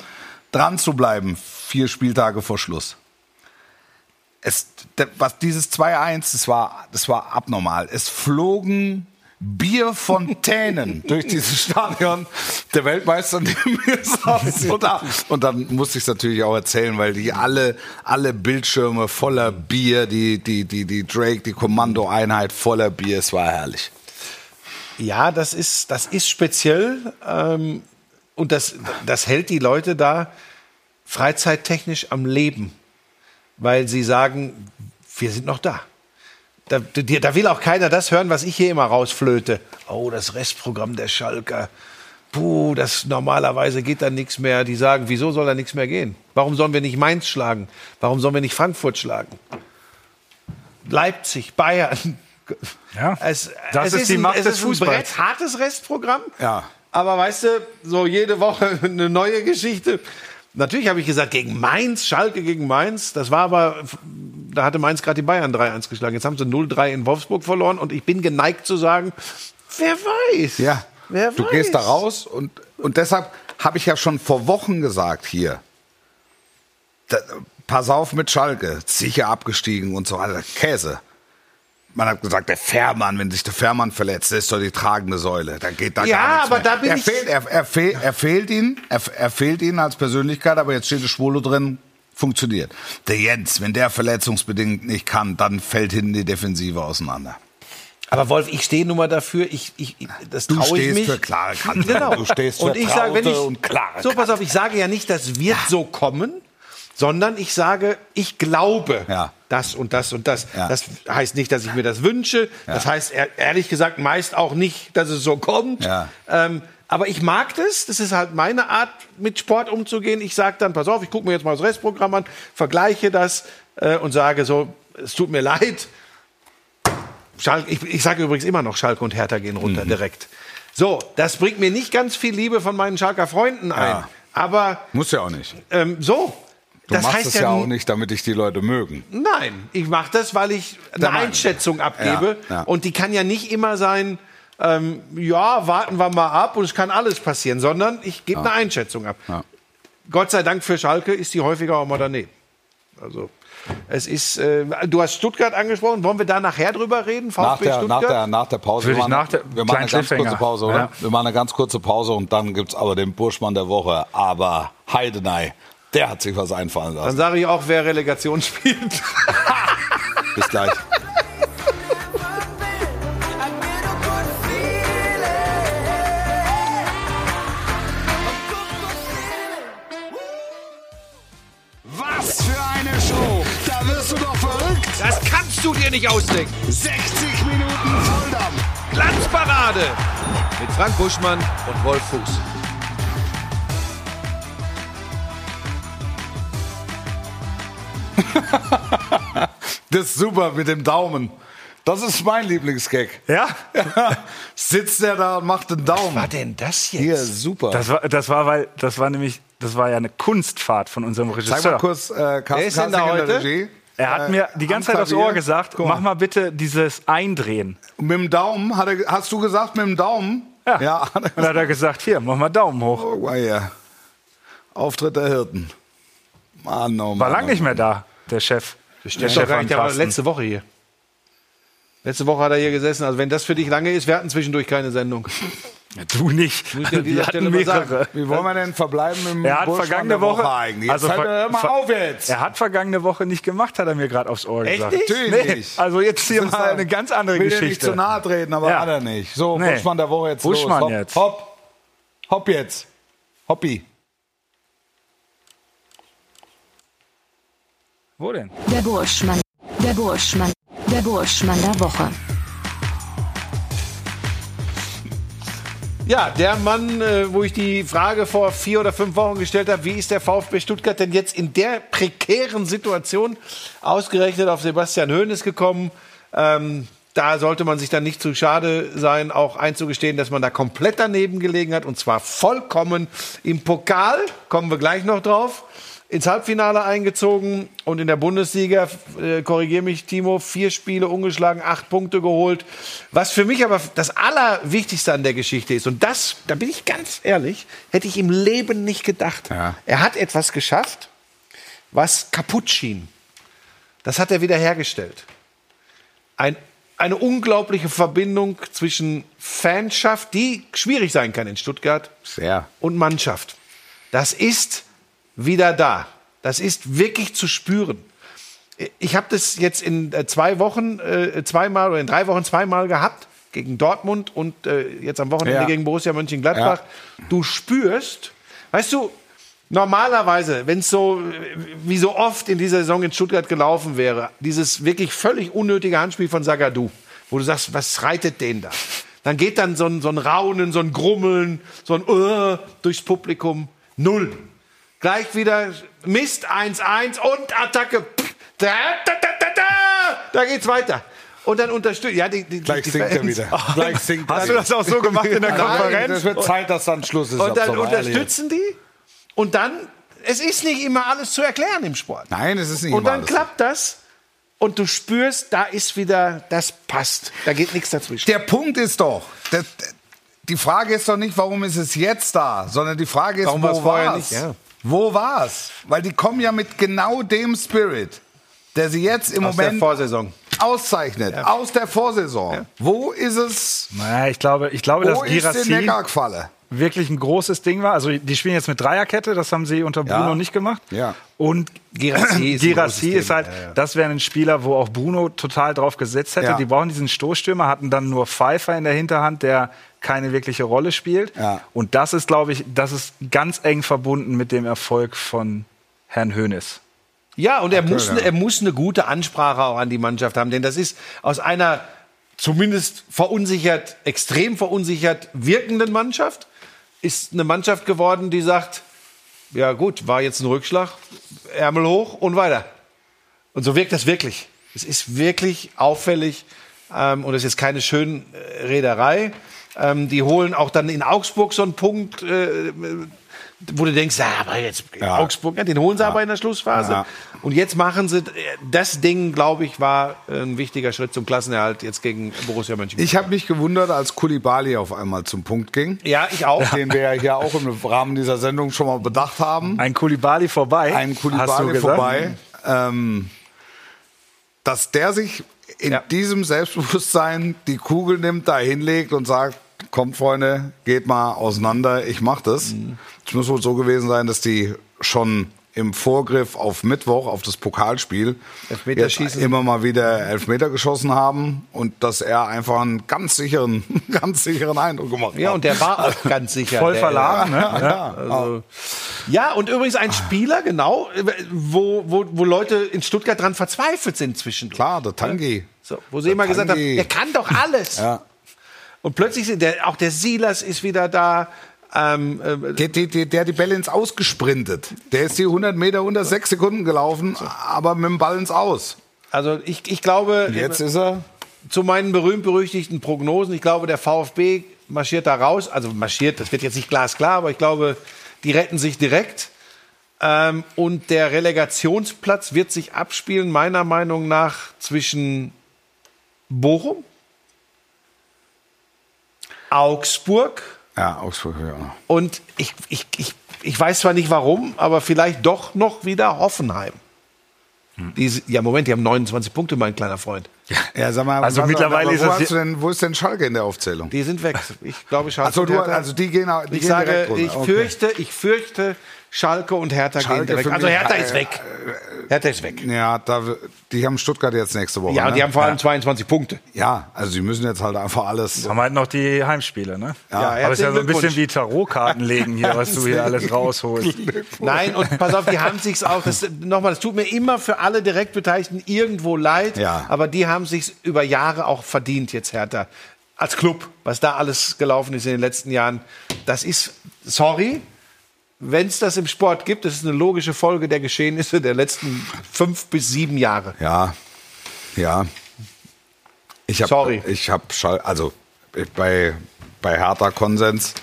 S3: dran zu bleiben, vier Spieltage vor Schluss. Es, was dieses 2-1, das war, das war abnormal. Es flogen Bierfontänen durch dieses Stadion. Der Weltmeister neben. Und, und dann musste ich es natürlich auch erzählen, weil die alle, alle Bildschirme voller Bier, die, die, die, die Drake, die Kommandoeinheit voller Bier, es war herrlich.
S2: Ja, das ist, das ist speziell. Ähm, und das, das hält die Leute da freizeittechnisch am Leben. Weil sie sagen, wir sind noch da. Da, da will auch keiner das hören, was ich hier immer rausflöte. Oh, das Restprogramm der Schalker. Puh, das normalerweise geht da nichts mehr. Die sagen, wieso soll da nichts mehr gehen? Warum sollen wir nicht Mainz schlagen? Warum sollen wir nicht Frankfurt schlagen? Leipzig, Bayern.
S4: Ja,
S2: Es,
S4: das
S2: es
S4: ist die
S2: ein,
S4: Macht
S2: es
S4: des
S2: ist ein. Brett, hartes Restprogramm.
S3: Ja.
S2: Aber weißt du, so jede Woche eine neue Geschichte. Natürlich habe ich gesagt, gegen Mainz, Schalke gegen Mainz. Das war aber, da hatte Mainz gerade die Bayern 3-1 geschlagen. Jetzt haben sie 0-3 in Wolfsburg verloren. Und ich bin geneigt zu sagen, wer weiß.
S3: Ja,
S2: wer
S3: du
S2: weiß.
S3: gehst da raus und, und deshalb habe ich ja schon vor Wochen gesagt hier, da, pass auf mit Schalke, sicher abgestiegen und so weiter. Käse. Man hat gesagt, der Fährmann, wenn sich der Fährmann verletzt, der ist doch die tragende Säule. Da geht da
S2: Ja,
S3: gar nichts
S2: aber
S3: mehr.
S2: da bin
S3: er
S2: ich-
S3: Fehlt, er, er, fehl, er fehlt ihn, er, er fehlt ihn als Persönlichkeit, aber jetzt steht der Schwule drin, funktioniert. Der Jens, wenn der verletzungsbedingt nicht kann, dann fällt hinten die Defensive auseinander.
S2: Aber Wolf, ich stehe nun mal dafür, ich, ich, ich- das
S3: Du
S2: traue ich
S3: stehst
S2: mich.
S3: für klare Kante.
S2: Genau.
S3: Du stehst für
S2: und ich sage, wenn ich,
S3: traute und klare
S2: So, pass auf, ich sage ja nicht, das wird so kommen. Sondern ich sage, ich glaube
S3: Ja.
S2: das und das und das.
S3: Ja.
S2: Das heißt nicht, dass ich mir das wünsche. Das heißt ehr- ehrlich gesagt meist auch nicht, dass es so kommt.
S3: Ja.
S2: Ähm, aber ich mag das. Das ist halt meine Art, mit Sport umzugehen. Ich sage dann, pass auf, ich gucke mir jetzt mal das Restprogramm an, vergleiche das äh, und sage so, es tut mir leid. Schalke, ich, ich sage übrigens immer noch, Schalke und Hertha gehen
S3: Mhm.
S2: runter direkt. So, das bringt mir nicht ganz viel Liebe von meinen Schalker Freunden ein.
S3: Ja.
S2: Aber
S3: Muss ja auch nicht.
S2: ähm, so.
S3: Du
S2: das
S3: machst
S2: heißt
S3: es
S2: ja,
S3: ja auch nicht, damit dich die Leute mögen.
S2: Nein, ich mache das, weil ich eine
S3: Der.
S2: Einschätzung abgebe.
S3: Ja, ja.
S2: Und die kann ja nicht immer sein, ähm, ja, warten wir mal ab und es kann alles passieren, sondern ich gebe eine Einschätzung ab.
S3: Ja.
S2: Gott sei Dank für Schalke ist die häufiger auch mal daneben. Also es ist, äh, du hast Stuttgart angesprochen, wollen wir da nachher drüber reden? VfB
S3: Nach der,
S2: Stuttgart?
S3: nach, der, nach der Pause.
S4: Würde ich
S3: wir
S4: nach der-
S3: wir machen eine ganz kurze. Pause, oder?
S4: Ja.
S3: Wir machen eine ganz kurze Pause und dann gibt's aber den Burschmann der Woche. Aber Heidenei, der hat sich was einfallen
S2: Dann
S3: lassen.
S2: sage ich auch, wer Relegation spielt.
S3: Bis gleich.
S1: Was für eine Show! Da wirst du doch verrückt!
S2: Das kannst du dir nicht ausdenken.
S1: 60 Minuten Volldampf!
S2: Glanzparade mit Frank Buschmann und Wolf Fuß.
S3: Das ist super mit dem Daumen. Das ist mein Lieblingsgag.
S4: Ja?
S3: Sitzt der da und macht den Daumen.
S2: Was denn das jetzt?
S3: Hier, super.
S4: Das war, das war, weil, das war nämlich, das war ja eine Kunstfahrt von unserem Regisseur.
S3: Zeig mal kurz äh, Carsten
S2: ist denn da
S3: Kassing in der
S2: heute?
S3: Regie.
S4: Er hat
S3: Äh,
S4: mir die ganze Zeit aufs. Ohr gesagt, mach mal bitte dieses Eindrehen.
S3: Mit dem Daumen, hat er, hast du gesagt mit dem Daumen?
S4: Ja.
S3: ja hat
S4: dann hat er gesagt, hier, mach mal Daumen hoch.
S3: Guck mal hier. Auftritt der Hirten. Mann, oh Mann.
S4: War lang
S3: oh
S4: nicht mehr da, der Chef.
S2: Der ist doch gar nicht, der war letzte Woche hier. Letzte Woche hat er hier gesessen. Also wenn das für dich lange ist, wir hatten zwischendurch keine Sendung.
S4: Du nicht.
S2: Muss ich an dieser
S4: Wir
S2: Stelle
S4: hatten
S2: mal sagen.
S4: mehrere.
S3: Wie wollen wir denn verbleiben im
S4: Er hat vergangene
S3: der
S4: Woche,
S3: eigentlich? Jetzt
S4: also
S3: halt
S4: ver-
S3: hör mal
S4: ver-
S3: auf jetzt.
S4: Er hat vergangene Woche nicht gemacht, hat er mir gerade aufs Ohr gesagt.
S2: nicht?
S3: Natürlich
S4: Nee,
S3: nicht.
S4: also jetzt hier
S3: Das
S4: mal
S3: ja-
S4: eine ganz andere
S3: will dir nicht
S4: Geschichte.
S3: zu nahe treten, aber
S4: Ja.
S3: hat er nicht. So,
S4: Nee.
S3: Buschmann der Woche jetzt
S4: Buschmann
S3: los. Hopp,
S4: jetzt.
S3: Hopp. Hopp jetzt. Hoppi.
S4: Wo denn?
S5: Der Burschmann. Der Burschmann. Der Burschmann der Woche.
S2: Ja, der Mann, äh, wo ich die Frage vor vier oder fünf Wochen gestellt habe, wie ist der VfB Stuttgart denn jetzt in der prekären Situation ausgerechnet auf Sebastian Hoeneß gekommen? Ähm, da sollte man sich dann nicht zu schade sein, auch einzugestehen, dass man da komplett daneben gelegen hat und zwar vollkommen im Pokal, kommen wir gleich noch drauf, ins Halbfinale eingezogen und in der Bundesliga, äh, korrigiere mich Timo, vier Spiele ungeschlagen, acht Punkte geholt. Was für mich aber das Allerwichtigste an der Geschichte ist, und das, da bin ich ganz ehrlich, hätte ich im Leben nicht gedacht.
S3: Ja.
S2: Er hat etwas geschafft, was kaputt schien. Das hat er wiederhergestellt. Ein, eine unglaubliche Verbindung zwischen Fanschaft, die schwierig sein kann in Stuttgart,
S3: Sehr.
S2: und Mannschaft. Das ist wieder da. Das ist wirklich zu spüren. Ich habe das jetzt in äh, zwei Wochen äh, zweimal oder in drei Wochen zweimal gehabt gegen Dortmund und äh, jetzt am Wochenende
S3: Ja.
S2: gegen Borussia Mönchengladbach. Du spürst, weißt du, normalerweise, wenn es so äh, wie so oft in dieser Saison in Stuttgart gelaufen wäre, dieses wirklich völlig unnötige Handspiel von Sagadu, wo du sagst, was reitet den da? Dann geht dann so ein, so ein Raunen, so ein Grummeln, so ein uh, durchs Publikum. Null. Gleich wieder Mist 1-1 und Attacke. Da, da, da, da, da, da geht's weiter. Und dann unterstützt. Ja, die, die,
S3: Gleich
S2: die
S3: singt er
S2: Fans-
S3: wieder. Gleich singt
S4: Hast
S3: er
S4: du das auch so gemacht in der
S3: Nein, Es
S4: Konferenz?
S3: wird Zeit, dass dann Schluss ist.
S2: Und dann unterstützen die. Und dann, es ist nicht immer alles zu erklären im Sport.
S3: Nein, es ist nicht
S2: Und
S3: immer
S2: dann
S3: alles.
S2: klappt das. Und du spürst, da ist wieder, das passt. Da geht nichts dazwischen.
S3: Der Punkt ist doch, der, die Frage ist doch nicht, warum ist es jetzt da, sondern die Frage ist,
S2: Warum
S3: wo
S2: vorher
S3: war's?
S2: nicht? Ja.
S3: Wo war's? Weil die kommen ja mit genau dem Spirit, der sie jetzt im
S2: Aus der
S3: Moment
S2: Vorsaison.
S3: auszeichnet, aus der Vorsaison. Wo ist es?
S4: Naja, ich glaube, ich glaube dass
S3: Wo ist die
S4: Girassi wirklich ein großes Ding war. Also die spielen jetzt mit Dreierkette, das haben sie unter Bruno
S3: Ja.
S4: nicht gemacht.
S3: Ja.
S4: Und
S2: Girassi ist
S4: Girassi ist halt,
S2: Ja, ja.
S4: das wäre ein Spieler, wo auch Bruno total drauf gesetzt hätte.
S3: Ja.
S4: Die brauchen diesen Stoßstürmer, hatten dann nur Pfeiffer in der Hinterhand, der keine wirkliche Rolle spielt.
S3: Ja.
S4: Und das ist, glaube ich, das ist ganz eng verbunden mit dem Erfolg von Herrn Hoeneß.
S2: Ja, und er muss, er muss eine gute Ansprache auch an die Mannschaft haben, denn das ist aus einer zumindest verunsichert, extrem verunsichert wirkenden Mannschaft, ist eine Mannschaft geworden, die sagt, ja gut, war jetzt ein Rückschlag, Ärmel hoch und weiter. Und so wirkt das wirklich. Es ist wirklich auffällig ähm, und es ist keine Schönrederei. Ähm, die holen auch dann in Augsburg so einen Punkt, äh, wo du denkst, ja, aber jetzt
S3: Ja.
S2: Augsburg, ja, den holen sie aber in der Schlussphase.
S3: Ja.
S2: Und jetzt machen sie, das Ding, glaube ich, war ein wichtiger Schritt zum Klassenerhalt jetzt gegen Borussia Mönchengladbach.
S3: Ich habe mich gewundert, als Kulibali auf einmal zum Punkt ging.
S2: Ja, ich auch.
S3: Den wir ja hier auch im Rahmen dieser Sendung schon mal bedacht haben.
S4: Ein Kulibali vorbei.
S3: Ein Kulibali vorbei. Ähm, dass der sich in
S2: Ja.
S3: diesem Selbstbewusstsein die Kugel nimmt, da hinlegt und sagt, kommt Freunde, geht mal auseinander, ich mach das.
S2: Mhm.
S3: Es muss wohl so gewesen sein, dass die schon im Vorgriff auf Mittwoch, auf das Pokalspiel, immer mal wieder Elfmeter geschossen haben und dass er einfach einen ganz sicheren, ganz sicheren Eindruck gemacht
S2: Ja,
S3: hat.
S2: und der war auch ganz sicher.
S4: Voll
S2: der,
S4: verladen, ne?
S3: ja,
S2: Also, ja, und übrigens ein Spieler, genau, wo, wo, wo Leute in Stuttgart dran verzweifelt sind zwischendurch.
S3: Klar, der Tangi.
S2: So, wo sie immer gesagt haben, der kann doch alles.
S3: Ja.
S2: Und plötzlich sind der, auch der Silas ist wieder da. Ähm, äh,
S3: Der, der, der, hat die Bälle ins Aus gesprintet. Der ist die 100 Meter unter sechs Sekunden gelaufen, aber mit dem Ball ins Aus.
S2: also ich, ich glaube,
S3: Jetzt ist er.
S2: zu meinen berühmt-berüchtigten Prognosen, ich glaube, der VfB marschiert da raus. Also marschiert, das wird jetzt nicht glasklar, aber ich glaube, die retten sich direkt. Ähm, und der Relegationsplatz wird sich abspielen, meiner Meinung nach, zwischen Bochum, Augsburg
S3: Ja, Augsburg, ja.
S2: und ich, ich, ich, ich weiß zwar nicht warum, aber vielleicht doch noch wieder Hoffenheim. Die, s- ja, Moment, die haben 29 Punkte, mein kleiner Freund.
S3: Ja, sag mal,
S4: Also
S3: was-
S4: mittlerweile
S3: aber
S4: ist
S3: wo,
S4: das
S3: hast du denn, wo ist denn Schalke in der Aufzählung?
S2: Die sind weg. Ich glaube, Schalke und
S3: du, also die gehen, die
S2: Ich
S3: gehen
S2: sage,
S3: direkt runter.
S2: ich
S3: Okay.
S2: fürchte, ich fürchte, Schalke und Hertha
S3: Schalke
S2: gehen direkt. Also Hertha
S3: äh,
S2: ist weg. Hertha ist weg.
S3: Ja, da, die haben Stuttgart jetzt nächste Woche.
S2: Ja, und
S3: ne?
S2: die haben vor allem 22 Punkte.
S3: ja, also die müssen jetzt halt einfach alles.
S4: Haben halt noch die Heimspiele, ne?
S2: Ja,
S4: Aber es ist ja so ein bisschen wie Tarotkarten legen hier, was du hier alles rausholst.
S2: Nein, und pass auf, die haben sich's auch. Das, nochmal, das tut mir immer für alle Direktbeteiligten irgendwo leid.
S3: Ja.
S2: Aber die haben sich's über Jahre auch verdient jetzt Hertha als Club, was da alles gelaufen ist in den letzten Jahren. Das ist, sorry, wenn es das im Sport gibt, das ist eine logische Folge der Geschehnisse der letzten fünf bis sieben Jahre.
S3: Ja, ja. Ich hab,
S2: Sorry.
S3: Ich habe Schal also bei bei Hertha Konsens.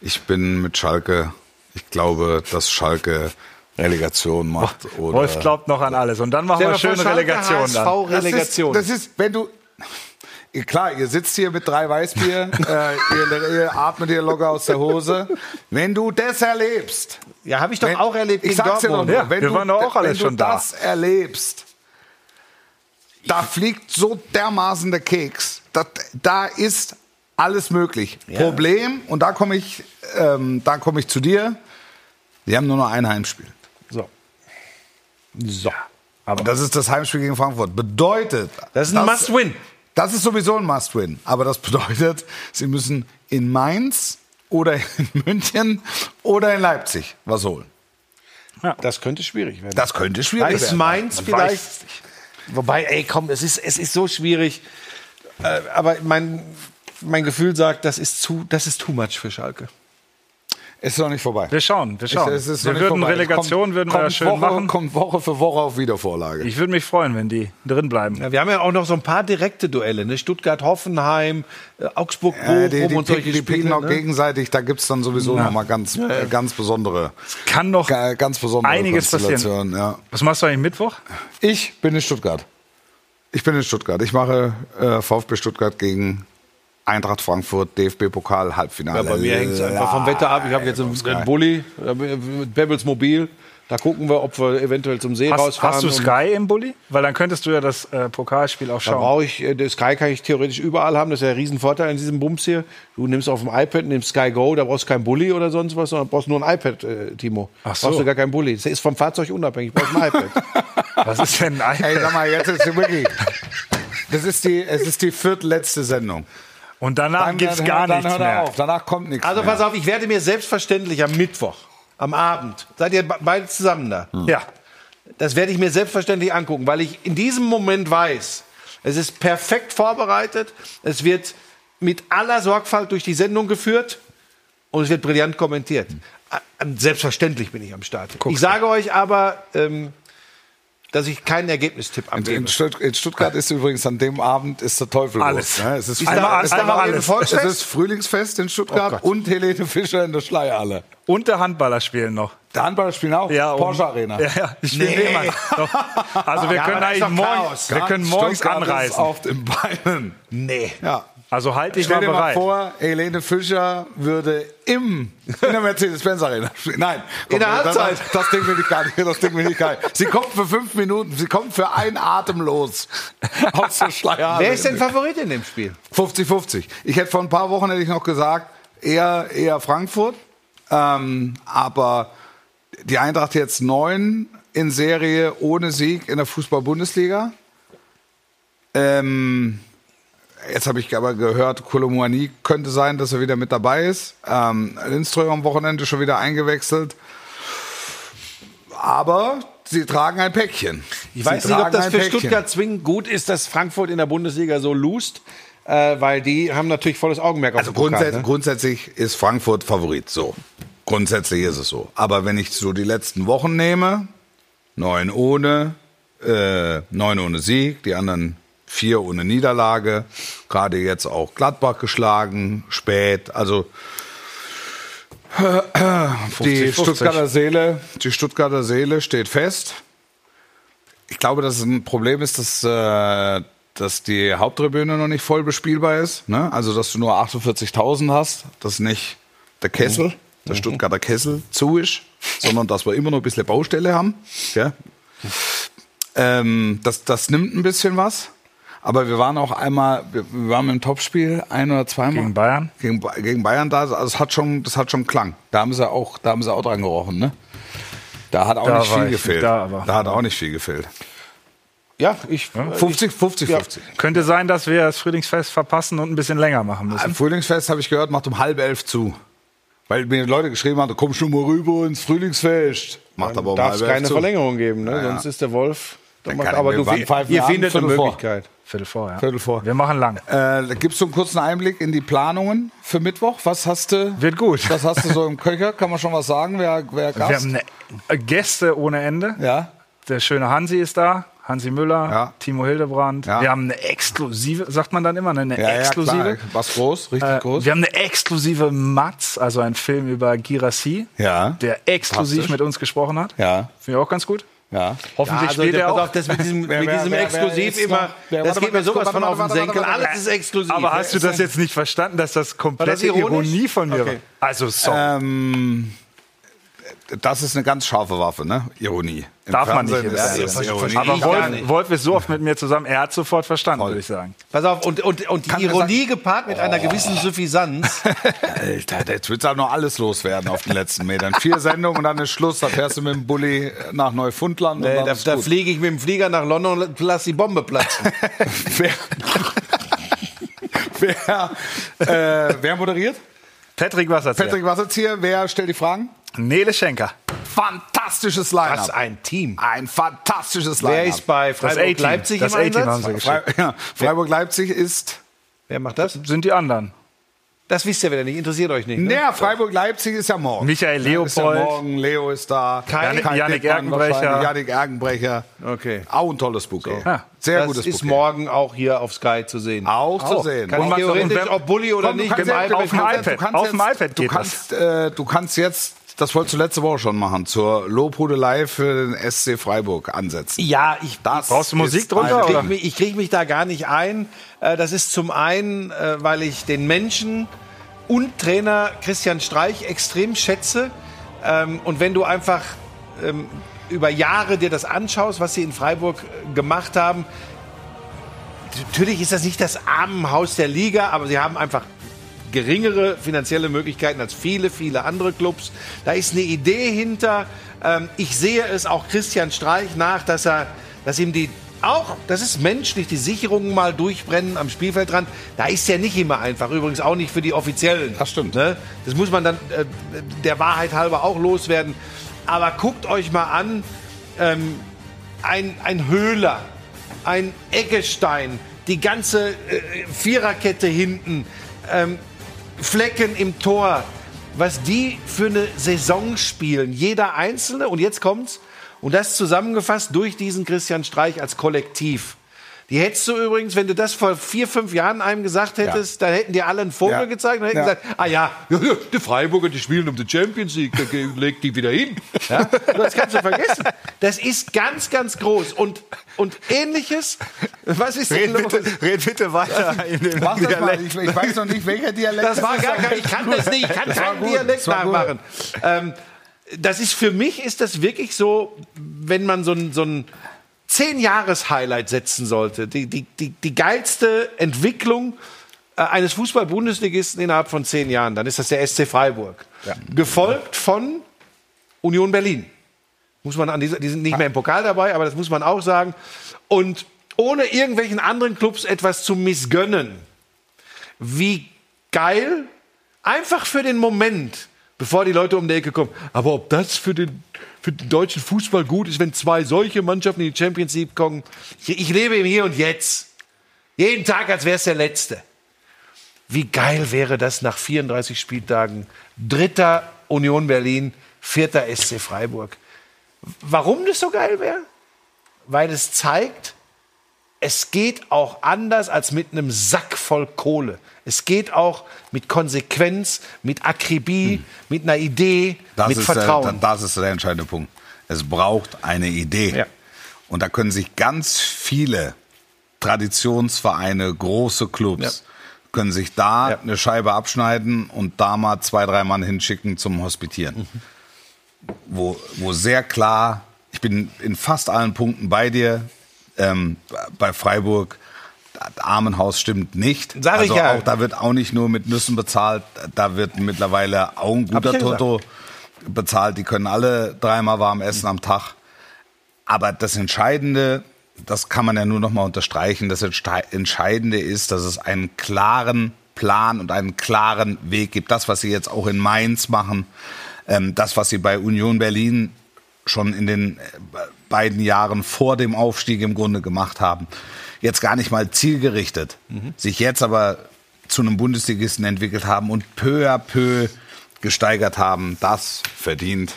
S3: Ich bin mit Schalke. Ich glaube, dass Schalke Relegation macht. Oder
S4: Wolf glaubt noch an alles. Und dann machen wir
S2: Stell dir
S4: schöne
S2: Schalke,
S4: Relegation
S2: HSV,
S4: dann.
S3: Das
S2: Relegation.
S3: Ist, das ist, wenn du. Klar, ihr sitzt hier mit drei Weißbier, äh, ihr, ihr atmet ihr locker aus der Hose. Wenn du das erlebst,
S2: ja, habe ich doch
S3: wenn,
S2: auch erlebt
S3: ich sag's dir nur,
S4: Ja,
S3: wenn
S4: wir
S3: du,
S4: waren doch auch alle
S3: wenn
S4: schon
S3: du
S4: da.
S3: das erlebst, da fliegt so dermaßen der Keks. Das, da ist alles möglich. Problem, und da komme ich, ähm, da komme ich zu dir, wir haben nur noch ein Heimspiel.
S2: So. So.
S3: Aber das ist das Heimspiel gegen Frankfurt. Bedeutet.
S2: Das ist ein Must-Win.
S3: Das ist sowieso ein Must-Win. Aber das bedeutet, sie müssen in Mainz oder in München oder in Leipzig was holen.
S2: Das könnte schwierig werden.
S3: Das könnte schwierig
S2: ist
S3: werden.
S2: Mainz
S3: Man
S2: vielleicht. Wobei, ey, komm, es ist, es ist so schwierig. Äh, aber mein, mein Gefühl sagt, das ist zu, das ist too much für Schalke.
S3: Es ist noch nicht vorbei.
S4: Wir schauen, wir schauen.
S3: Es ist noch
S4: wir
S3: nicht
S4: würden
S3: vorbei.
S4: Relegation
S3: Kommt-
S4: würden wir
S3: kommt
S4: schön
S3: Woche,
S4: machen.
S3: Kommt Woche für Woche auf Wiedervorlage.
S4: Ich würde mich freuen, wenn die drin bleiben.
S2: Ja, wir haben ja auch noch so ein paar direkte Duelle, ne? Stuttgart, Hoffenheim, äh, Augsburg, Bochum
S3: Äh, die, die,
S2: und solche
S3: die picken
S2: Spiele.
S3: auch
S2: Ne?
S3: gegenseitig, da gibt es dann sowieso noch mal ganz, äh, ganz besondere,
S4: Kann noch
S3: ga- ganz besondere
S4: einiges passieren.
S3: Konstellationen, Ja.
S4: Was machst du eigentlich Mittwoch?
S3: Ich bin in Stuttgart. Ich bin in Stuttgart. Ich mache äh, VfB Stuttgart gegen Eintracht Frankfurt, DFB-Pokal, Halbfinale.
S2: Ja, bei mir hängt es einfach vom Wetter ab. Ich habe jetzt einen, einen Bulli äh, mit Bebels Mobil. Da gucken wir, ob wir eventuell zum See
S4: Hast,
S2: rausfahren.
S4: hast du Sky im Bulli? Weil dann könntest du ja das äh, Pokalspiel auch
S2: Da
S4: schauen.
S2: brauche ich, äh, das Sky kann ich theoretisch überall haben. Das ist ja ein Riesenvorteil in diesem Bums hier. Du nimmst auf dem iPad, nimmst Sky Go, da brauchst du kein Bulli oder sonst was, sondern brauchst nur ein iPad, äh, Timo.
S4: Ach so.
S2: Brauchst du gar kein Bulli. Das ist vom Fahrzeug unabhängig. Brauchst ein iPad.
S4: Was ist denn ein
S3: Ey,
S4: iPad?
S3: sag mal, jetzt ist es wirklich. Das ist die, es ist die viertletzte Sendung.
S4: Und danach gibt's
S3: dann-
S4: gar
S3: dann
S4: nichts
S3: hört
S4: mehr.
S3: Auf. Danach kommt nichts
S2: Also
S3: mehr.
S2: pass auf, ich werde mir selbstverständlich am Mittwoch, am Abend, seid ihr be- beide zusammen da,
S4: Ja.
S2: Das werde ich mir selbstverständlich angucken, weil ich in diesem Moment weiß, es ist perfekt vorbereitet, es wird mit aller Sorgfalt durch die Sendung geführt und es wird brillant kommentiert. Äh, Selbstverständlich bin ich am Start. Ich sage euch aber, ähm, dass ich keinen Ergebnistipp
S3: In,
S2: abgebe.
S3: in, Stutt in Stuttgart ist übrigens an dem Abend ist der Teufel
S4: Alles.
S3: los. Ne? Es ist,
S4: Einmal- einmal alles.
S2: ein
S3: es ist Frühlingsfest in Stuttgart
S2: Oh
S3: und Helene Fischer in der Schleierhalle.
S4: Und der Handballer spielen noch.
S3: Der Handballer spielen auch.
S4: Ja, um-
S3: Porsche Arena.
S4: Ja, ja, ich spiele nee. Also wir
S2: Ja,
S4: können eigentlich
S2: doch
S4: morgen,
S2: Chaos.
S4: wir können morgens
S3: Stuttgart ist
S4: anreisen.
S3: auf den Beinen.
S2: Nee.
S3: Ja.
S4: Also halt dich
S3: Stell
S4: mal
S3: dir mal
S4: bereit.
S3: vor, Helene Fischer würde im, in der Mercedes-Benz Arena spielen. Nein, komm,
S2: der
S3: das,
S2: Halbzeit.
S3: Das, Ding will ich gar nicht. Das Ding will ich gar nicht. Sie kommt für fünf Minuten, sie kommt für einen Atem los. Aus der Schleierhalle.
S2: Wer ist denn Favorit in dem Spiel?
S3: 50-50. Ich hätte vor ein paar Wochen hätte ich noch gesagt, eher, eher Frankfurt. Ähm, aber die Eintracht jetzt neun in Serie ohne Sieg in der Fußball-Bundesliga. Ähm, jetzt habe ich aber gehört, Kolomuani könnte sein, dass er wieder mit dabei ist. Ähm, Lindström am Wochenende schon wieder eingewechselt. Aber sie tragen ein Päckchen.
S2: Ich weiß
S3: sie
S2: nicht, ob das für
S3: Päckchen.
S2: Stuttgart zwingend gut ist, dass Frankfurt in der Bundesliga so lust, äh, weil die haben natürlich volles Augenmerk auf
S3: Also
S2: den Pokal,
S3: grundsätzlich,
S2: ne?
S3: grundsätzlich ist Frankfurt Favorit, so. Grundsätzlich ist es so. Aber wenn ich so die letzten Wochen nehme, neun ohne, äh, neun ohne Sieg, die anderen vier ohne Niederlage, gerade jetzt auch Gladbach geschlagen, spät, also die
S4: 50.
S3: Stuttgarter Seele, die Stuttgarter Seele steht fest. Ich glaube, dass es ein Problem ist, dass, äh, dass die Haupttribüne noch nicht voll bespielbar ist. Ne? Also, dass du nur 48.000 hast, dass nicht der Kessel, der Stuttgarter Kessel zu ist, sondern dass wir immer noch ein bisschen Baustelle haben. Gell? Ähm, das, das nimmt ein bisschen was. Aber wir waren auch einmal, wir, waren im Topspiel ein oder zweimal.
S4: Gegen Bayern?
S3: Gegen, gegen Bayern da, also es hat schon, das hat schon Klang. Da haben sie auch, da haben sie auch dran gerochen, ne? Da hat auch
S4: Da
S3: nicht viel
S4: ich
S3: gefehlt.
S4: nicht da, aber-
S3: da hat auch nicht viel gefehlt.
S2: Ja, ich.
S3: 50, 50, 50.
S4: Könnte sein, dass wir das Frühlingsfest verpassen und ein bisschen länger machen
S3: Am
S4: müssen.
S3: Frühlingsfest habe ich gehört, macht um halb elf zu. Weil mir Leute geschrieben haben, komm schon mal rüber ins Frühlingsfest. Macht aber um
S2: Darf
S3: halb
S2: es
S3: elf
S2: keine
S3: zu.
S2: Verlängerung geben, ne?
S3: Ja, ja.
S2: sonst ist der Wolf. Macht, aber
S3: er
S2: du, ihr findet eine
S3: vor.
S2: Möglichkeit.
S4: Viertel vor, ja.
S3: Viertel vor.
S4: Wir machen lang.
S3: Äh, gibst du einen kurzen Einblick in die Planungen für Mittwoch? Was hast du?
S4: Wird gut.
S3: Was hast du so im Köcher? Kann man schon was sagen? Wer, wer Gast?
S4: Wir haben ne Gäste ohne Ende.
S3: ja.
S4: Der schöne Hansi ist da. Hansi Müller,
S3: Ja.
S4: Timo Hildebrand.
S3: Ja.
S4: Wir haben eine exklusive, sagt man dann immer, ne? eine
S3: Ja,
S4: exklusive.
S3: Was groß, richtig
S4: Äh,
S3: groß.
S4: wir haben eine exklusive Matz, also ein Film über Girassi,
S3: Ja.
S4: der exklusiv mit uns gesprochen hat.
S3: Ja.
S4: Finde ich auch ganz gut.
S3: Ja.
S4: Hoffentlich
S2: Ja, also,
S4: spielt
S2: der,
S4: er auch.
S2: auf, das mit diesem,
S3: Wer-
S2: mit
S3: wer-
S2: diesem
S3: wer- wer
S2: Exklusiv
S3: ist
S2: immer,
S3: noch- wer-
S2: das
S3: warte
S2: geht mir sowas
S3: kurz,
S2: von
S3: warte,
S2: auf den
S3: warte, warte,
S2: Senkel.
S3: warte, warte.
S2: Alles ist exklusiv.
S4: Aber hast du
S2: Wer
S4: das jetzt nicht verstanden, dass das komplette
S2: ironisch?
S4: Ironie von mir
S2: Okay.
S4: war? Also, sorry.
S3: Ähm, das ist eine ganz scharfe Waffe, ne? Ironie. Im
S4: Darf man nicht
S3: Fernsehen ist, ist Ironie.
S4: Aber Wolf,
S2: nicht.
S4: Wolf ist so oft mit mir zusammen, er hat sofort verstanden,
S3: Voll.
S4: würde ich sagen.
S2: Pass auf, und, und, und die
S3: Kann
S2: Ironie gepaart mit
S3: Oh.
S2: einer gewissen Suffisanz.
S3: Alter, jetzt wird auch noch alles loswerden auf den letzten Metern. Vier Sendungen und dann ist Schluss. Da fährst du mit dem Bulli nach Neufundland. und dann
S2: da
S3: ist
S2: da fliege ich mit dem Flieger nach London und lass die Bombe platzen.
S3: wer, wer, äh, wer moderiert?
S4: Patrick Wasserzieher.
S3: Patrick Wasserzieher. Wer stellt die Fragen?
S4: Nele Schenker.
S3: Fantastisches Line-Up.
S2: Was ein Team.
S3: Ein fantastisches Line-Up.
S2: Wer ist bei
S4: Das
S2: Freiburg
S4: A-Team.
S2: Leipzig
S4: Das
S2: im Einsatz?
S3: Frei, ja, Freiburg-Leipzig ist...
S2: Wer macht das?
S4: Sind die anderen.
S2: Das wisst ihr wieder nicht, interessiert euch nicht. Ne?
S3: Naja, Freiburg-Leipzig ist ja morgen.
S4: Michael
S3: Ja, ist ja
S4: Leopold.
S3: morgen, Leo ist da.
S2: Kai-
S3: Kai Dickmann
S4: Ergenbrecher.
S3: Yannick Ergenbrecher.
S2: Okay.
S3: Auch ein tolles Bouquet.
S4: Ja.
S3: Sehr
S2: das
S3: gutes
S2: ist
S3: Bouquet.
S2: morgen auch hier auf Sky zu sehen.
S3: Auch, zu sehen.
S2: Kann
S4: Und
S2: ich
S4: man-
S2: theoretisch, ob Bulli oder
S3: Komm,
S2: nicht,
S3: kannst
S2: im
S3: ja-
S2: iPad-
S3: du
S4: auf dem
S3: kannst-
S4: iPad.
S3: du kannst
S4: Auf dem
S3: jetzt-
S4: iPad
S3: du kannst, äh, du kannst jetzt, das wolltest du letzte Woche schon machen, zur Lobhudelei für den SC Freiburg ansetzen.
S2: Ja, ich
S3: Das
S4: Brauchst du Musik drunter,
S2: Ich
S4: oder?
S2: kriege mich, ich krieg mich da gar nicht ein. Äh, Das ist zum einen, äh, weil ich den Menschen und Trainer Christian Streich extrem schätze. Ähm, Und wenn du einfach ähm, über Jahre dir das anschaust, was sie in Freiburg äh, gemacht haben, natürlich ist das nicht das Armenhaus der Liga, aber sie haben einfach geringere finanzielle Möglichkeiten als viele, viele andere Clubs. Da ist eine Idee hinter. Ähm, ich sehe es auch Christian Streich nach, dass er, dass ihm die auch, das ist menschlich, die Sicherungen mal durchbrennen am Spielfeldrand. Da ist ja nicht immer einfach. Übrigens auch nicht für die Offiziellen.
S3: Das stimmt.
S2: Ne? Das muss man dann äh, der Wahrheit halber auch loswerden. Aber guckt euch mal an, ähm, ein, ein Höhler, ein Eggestein, die ganze äh, Viererkette hinten, ähm, Flecken im Tor, was die für eine Saison spielen, jeder Einzelne. Und jetzt kommt's. Und das zusammengefasst durch diesen Christian Streich als Kollektiv. Die hättest du übrigens, wenn du das vor vier, fünf Jahren einem gesagt hättest, dann hätten dir alle einen Vogel gezeigt und hätten gesagt, ah ja, die Freiburger, die spielen um die Champions League, da ge- legt die wieder hin. Das kannst du vergessen. Das ist ganz, ganz groß. Und, und ähnliches, was ist denn los?
S4: red bitte weiter in dem. Dialekt.
S3: Ich, ich weiß noch nicht, welcher Dialekt
S2: Das war gar kein, ich kann das nicht, ich kann keinen Dialekt nachmachen. Ähm, das ist für mich ist das wirklich so, wenn man so ein, so ein zehn Jahres Highlight setzen sollte, die, die, die, die geilste Entwicklung äh, eines Fußball-Bundesligisten innerhalb von zehn Jahren, dann ist das der SC Freiburg. Gefolgt von Union Berlin. Muss man an dieser, die sind nicht mehr im Pokal dabei, aber das muss man auch sagen. Und ohne irgendwelchen anderen Clubs etwas zu missgönnen, wie geil, einfach für den Moment, bevor die Leute um die Ecke kommen. Aber ob das für den, für den deutschen Fußball gut ist, wenn zwei solche Mannschaften in die Champions League kommen. Ich, ich lebe im Hier und Jetzt. Jeden Tag, als wäre es der letzte. Wie geil wäre das nach 34 Spieltagen? Dritter Union Berlin, vierter SC Freiburg. Warum das so geil wäre? Weil es zeigt, es geht auch anders als mit einem Sack voll Kohle. Es geht auch mit Konsequenz, mit Akribie, mit einer Idee,
S3: Das
S2: mit
S3: ist,
S2: Vertrauen.
S3: Der, das ist der entscheidende Punkt. Es braucht eine Idee.
S2: Ja.
S3: Und da können sich ganz viele Traditionsvereine, große Clubs,
S2: Ja.
S3: können sich da
S2: Ja.
S3: eine Scheibe abschneiden und da mal zwei, drei Mann hinschicken zum Hospitieren. Wo, wo sehr klar, ich bin in fast allen Punkten bei dir, ähm, bei Freiburg, das Armenhaus stimmt nicht.
S2: Sag ich
S3: also
S2: ja.
S3: Auch, da wird auch nicht nur mit Nüssen bezahlt, da wird mittlerweile auch ein guter
S2: ich ja gesagt.
S3: Toto bezahlt. Die können alle dreimal warm essen am Tag. Aber das Entscheidende, das kann man ja nur noch mal unterstreichen, das Entscheidende ist, dass es einen klaren Plan und einen klaren Weg gibt. Das, was sie jetzt auch in Mainz machen, ähm, das, was sie bei Union Berlin schon in den äh, beiden Jahren vor dem Aufstieg im Grunde gemacht haben. Jetzt gar nicht mal zielgerichtet, sich jetzt aber zu einem Bundesligisten entwickelt haben und peu à peu gesteigert haben, das verdient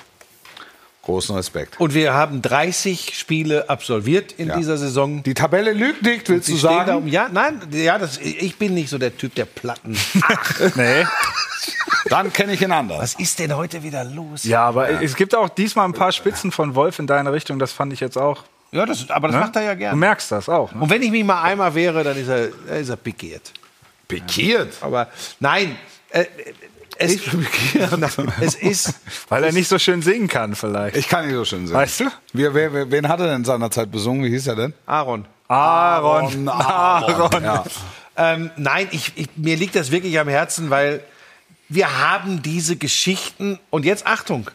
S3: großen Respekt.
S2: Und wir haben 30 Spiele absolviert in
S3: Ja.
S2: dieser Saison.
S3: Die Tabelle lügt nicht, willst
S2: Sie stehen da um, ja, nein, ja, das, ich bin nicht so der Typ der Platten.
S4: Nee.
S3: Dann kenne ich ihn anders.
S2: Was ist denn heute wieder los?
S4: Ja, aber es gibt auch diesmal ein paar Spitzen von Wolf in deine Richtung. Das fand ich jetzt auch.
S2: Ja, das, aber das
S4: ne?
S2: macht er ja
S4: Du
S2: gerne.
S4: merkst das auch. Ne?
S2: Und wenn ich mich mal einmal wehre, dann ist er, ist er pikiert.
S3: Pikiert.
S2: Aber nein, äh, es, es ist,
S4: Weil er nicht so schön singen kann, vielleicht.
S3: Ich kann nicht so schön singen.
S4: Weißt du?
S3: Wer, wer, wer, wen hat er denn seinerzeit besungen? Wie hieß er denn?
S2: Aaron.
S4: Aaron.
S3: Aaron. Ja.
S2: Ähm, nein, ich, ich, mir liegt das wirklich am Herzen, weil wir haben diese Geschichten und jetzt Achtung,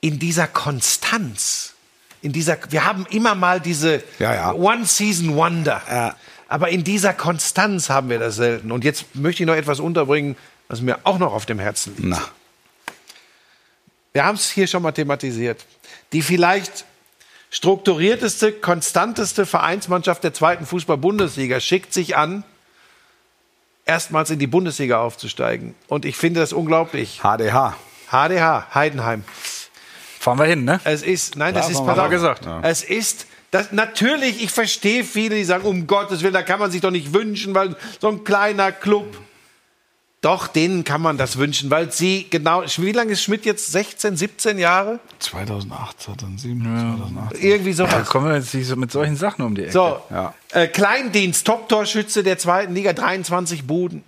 S2: in dieser Konstanz, in dieser, wir haben immer mal diese
S3: Ja, ja.
S2: One Season Wonder,
S3: Ja.
S2: aber in dieser Konstanz haben wir das selten. Und jetzt möchte ich noch etwas unterbringen, was mir auch noch auf dem Herzen liegt.
S3: Na,
S2: Wir haben es hier schon mal thematisiert. Die vielleicht strukturierteste, konstanteste Vereinsmannschaft der zweiten Fußball-Bundesliga schickt sich an, erstmals in die Bundesliga aufzusteigen. Und ich finde das unglaublich.
S3: HDH.
S2: HDH, Heidenheim.
S4: Fahren wir hin, ne?
S2: Es ist, nein, das ist, pass auf,
S4: gesagt.
S2: es ist, das, natürlich, ich verstehe viele, die sagen, um Gottes Willen, da kann man sich doch nicht wünschen, weil so ein kleiner Club. Doch, denen kann man das wünschen, weil sie genau, wie lange ist Schmidt jetzt? 16, 17 Jahre?
S3: 2008, 2007, 2008.
S2: Irgendwie
S4: Da
S2: sowas.
S4: kommen wir jetzt nicht so mit solchen Sachen um die Ecke.
S2: So,
S3: Ja.
S2: äh, Kleindienst, Top-Torschütze der zweiten Liga, 23 Buden.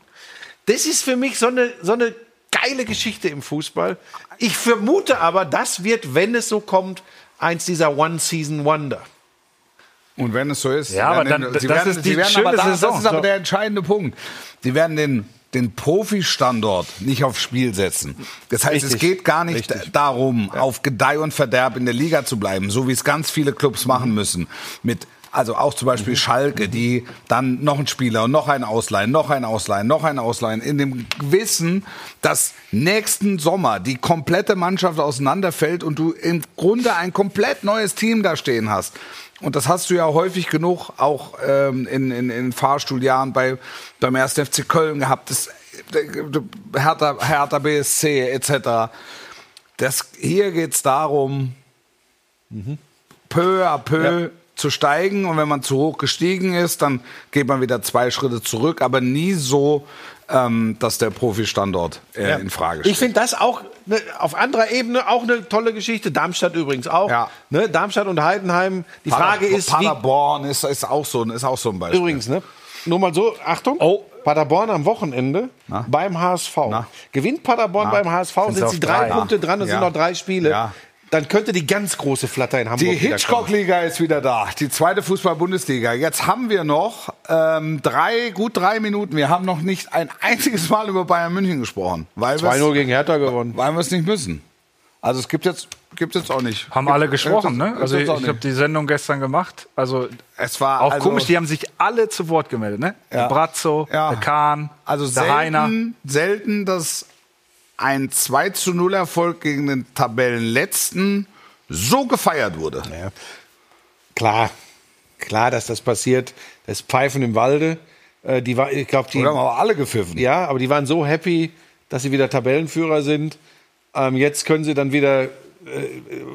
S2: Das ist für mich so eine, so eine geile Geschichte im Fußball. Ich vermute aber, das wird, wenn es so kommt, eins dieser One-Season-Wonder.
S3: Und wenn es so ist,
S4: Ja, aber dann-
S3: den, sie
S4: das
S3: werden,
S4: ist die
S3: sie werden
S4: schöne
S3: aber da,
S4: Saison.
S3: Das ist aber der entscheidende Punkt. Sie werden den, den Profi-Standort nicht aufs Spiel setzen. Das heißt, es
S2: Richtig.
S3: geht gar nicht darum, auf Gedeih und Verderb in der Liga zu bleiben, so wie es ganz viele Clubs machen müssen. Mit Also auch zum Beispiel Schalke, die dann noch einen Spieler und noch einen ausleihen, noch einen ausleihen, noch einen ausleihen, in dem Wissen, dass nächsten Sommer die komplette Mannschaft auseinanderfällt und du im Grunde ein komplett neues Team da stehen hast. Und das hast du ja häufig genug auch ähm, in, in, in Fahrstuhljahren bei, beim 1. FC Köln gehabt. Das, Hertha, Hertha BSC etc. Das, hier geht's darum, peu à peu zu steigen. Und wenn man zu hoch gestiegen ist, dann geht man wieder zwei Schritte zurück, aber nie so, ähm, dass der Profi-Standort äh, in Frage steht.
S2: Ich finde das auch ne, auf anderer Ebene auch eine tolle Geschichte. Darmstadt übrigens auch.
S3: Ja.
S2: Ne, Darmstadt und Heidenheim. Die Frage
S3: Pader-
S2: ist, wie,
S3: Paderborn ist, ist, auch so, ein- ist auch so ein Beispiel.
S2: übrigens, ne? Nur mal so, Achtung.
S3: Oh.
S2: Paderborn am Wochenende beim HSV.
S3: Na.
S2: Gewinnt Paderborn beim HSV, sind
S4: auf
S2: sie drei
S4: drei.
S2: Punkte dran und
S3: Ja.
S2: sind noch drei Spiele.
S3: Ja.
S2: Dann könnte die ganz große Flatter in Hamburg
S3: Die. Hitchcock-Liga ist wieder da, die zweite Fußball-Bundesliga. Jetzt haben wir noch ähm, drei, gut drei Minuten. Wir haben noch nicht ein einziges Mal über Bayern München gesprochen, weil wir
S2: 2-0 gegen Hertha gewonnen.
S3: weil wir es nicht müssen. Also es gibt jetzt, gibt jetzt auch nicht.
S4: Haben
S3: gibt,
S4: alle gesprochen, ne?
S3: gibt's
S4: Also ich, ich habe die Sendung gestern gemacht. Also
S3: Es war
S4: auch
S3: also,
S4: komisch, die haben sich alle zu Wort gemeldet, ne?
S3: Ja.
S4: Brazzo,
S3: Ja.
S4: der Kahn,
S3: Also
S4: der Heiner.
S3: selten, selten, dass ein 2 zu 0 Erfolg gegen den Tabellenletzten so gefeiert wurde.
S2: Ja. Klar, klar, dass das passiert. Das Pfeifen im Walde. Äh, die war, ich glaube, die,
S3: Oder haben aber alle gepfiffen.
S2: ja, aber die waren so happy, dass sie wieder Tabellenführer sind. Ähm, jetzt können sie dann wieder, äh,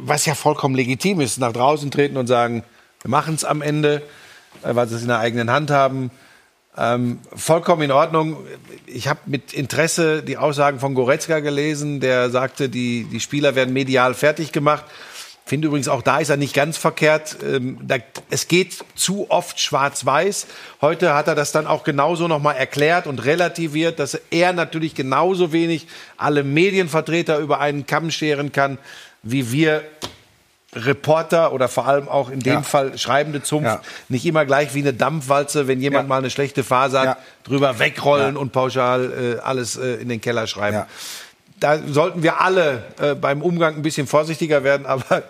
S2: was ja vollkommen legitim ist, nach draußen treten und sagen, wir machen es am Ende, äh, weil sie es in der eigenen Hand haben. Ähm, vollkommen in Ordnung. Ich habe mit Interesse die Aussagen von Goretzka gelesen, der sagte, die, die Spieler werden medial fertig gemacht. Finde übrigens auch da ist er nicht ganz verkehrt. Ähm, da, es geht zu oft schwarz-weiß. Heute hat er das dann auch genauso nochmal erklärt und relativiert, dass er natürlich genauso wenig alle Medienvertreter über einen Kamm scheren kann, wie wir Reporter oder vor allem auch in dem
S3: Ja.
S2: Fall schreibende Zunft
S3: Ja.
S2: nicht immer gleich wie eine Dampfwalze, wenn jemand
S3: Ja.
S2: mal eine schlechte Phase hat,
S3: Ja.
S2: drüber wegrollen
S3: Ja.
S2: und pauschal äh, alles äh, in den Keller schreiben.
S3: Ja.
S2: Da sollten wir alle äh, beim Umgang ein bisschen vorsichtiger werden, aber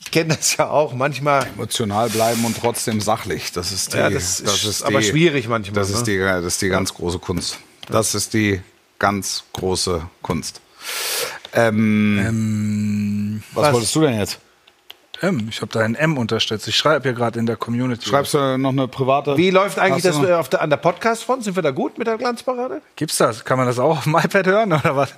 S2: ich kenne das ja auch manchmal.
S3: Emotional bleiben und trotzdem sachlich. Das ist die,
S2: Ja, das ist
S3: ist
S2: aber
S3: die,
S2: schwierig manchmal,
S3: Das ist
S2: ne?
S3: die, das ist die ganz große Kunst. Das ist die ganz große Kunst. Ähm, was,
S2: was?
S3: wolltest du denn jetzt?
S4: M. Ich habe da ein M unterstützt. Ich schreibe hier gerade in der Community.
S3: Schreibst du noch eine private?
S2: Wie läuft eigentlich das
S3: du noch-
S2: auf der, an der Podcast-Front? Sind wir da gut mit der Glanzparade?
S4: Gibt's das? Kann man das auch auf dem iPad hören oder was?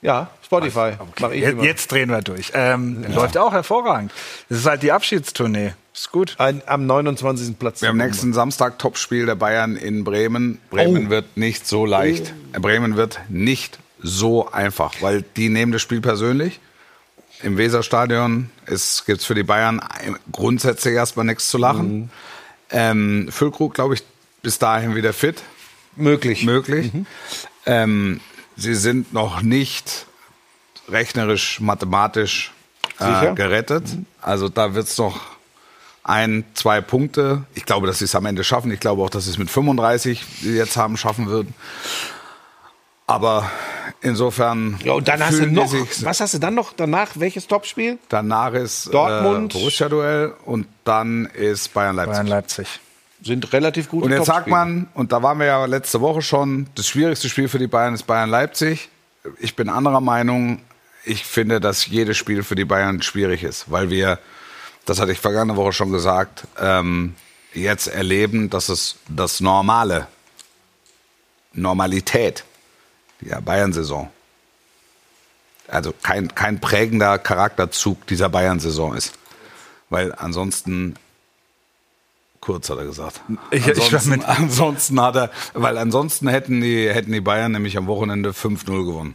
S2: Ja, Spotify. Ich
S4: Jetzt, jetzt drehen wir durch. Ähm, Läuft auch hervorragend. Das ist halt die Abschiedstournee. Ist gut.
S2: Ein, am 29. Platz.
S3: Wir haben nächsten Samstag Topspiel der Bayern in Bremen. Bremen
S2: Oh.
S3: wird nicht so leicht. Bremen wird nicht so einfach, weil die nehmen das Spiel persönlich. Im Weserstadion gibt es für die Bayern grundsätzlich erstmal nichts zu lachen. Ähm, Füllkrug, glaube ich, bis dahin wieder fit.
S2: möglich.
S3: Möglich. Ähm, sie sind noch nicht rechnerisch, mathematisch
S2: Sicher?
S3: äh, gerettet. Also da wird es noch ein, zwei Punkte. Ich glaube, dass sie es am Ende schaffen. Ich glaube auch, dass sie es mit 35, die sie jetzt haben, schaffen würden. Aber insofern.
S2: Ja, und dann hast du noch,
S3: sich-
S2: was hast du dann noch danach? Welches Topspiel?
S3: Danach ist
S2: Dortmund.
S3: Äh, Borussia-Duell und dann ist Bayern-Leipzig.
S4: Bayern Leipzig.
S2: Sind relativ gute
S3: Und jetzt sagt man, und da waren wir ja letzte Woche schon, das schwierigste Spiel für die Bayern ist Bayern-Leipzig. Ich bin anderer Meinung. Ich finde, dass jedes Spiel für die Bayern schwierig ist, weil wir, das hatte ich vergangene Woche schon gesagt, ähm, jetzt erleben, dass es das Normale, Normalität der Bayern-Saison, also kein, kein prägender Charakterzug dieser Bayern-Saison ist. Weil ansonsten kurz hat er gesagt.
S4: Ich- ich
S3: ansonsten,
S4: mit-
S3: ansonsten hat er, weil ansonsten hätten die, hätten die Bayern nämlich am Wochenende 5-0 gewonnen.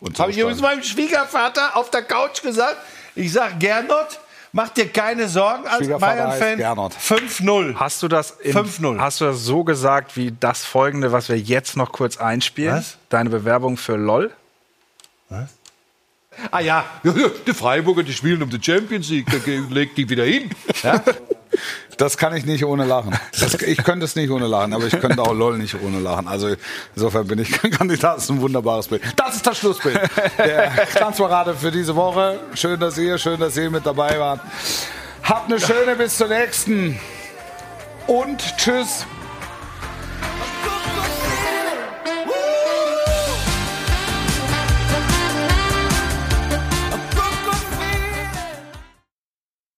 S3: Und so
S2: Habe ich übrigens meinem Schwiegervater auf der Couch gesagt. Ich sag, Gernot, mach dir keine Sorgen als Bayern-Fan.
S3: Gernot.
S2: 5-0.
S4: Hast du das in,
S2: 5-0.
S4: Hast du das so gesagt wie das folgende, was wir jetzt noch kurz einspielen?
S2: Was?
S4: Deine Bewerbung für LOL?
S2: Ah ja, die Freiburger, die spielen um die Champions League, da legt die wieder hin. Ja?
S3: Das kann ich nicht ohne lachen. Das, ich könnte es nicht ohne lachen, aber ich könnte auch LOL nicht ohne lachen. Also insofern bin ich Kandidat. Das ist ein wunderbares Bild. Das ist das Schlussbild der Tanzparade für diese Woche. Schön, dass ihr, schön, dass ihr mit dabei wart. Habt eine schöne bis zur nächsten. Und tschüss.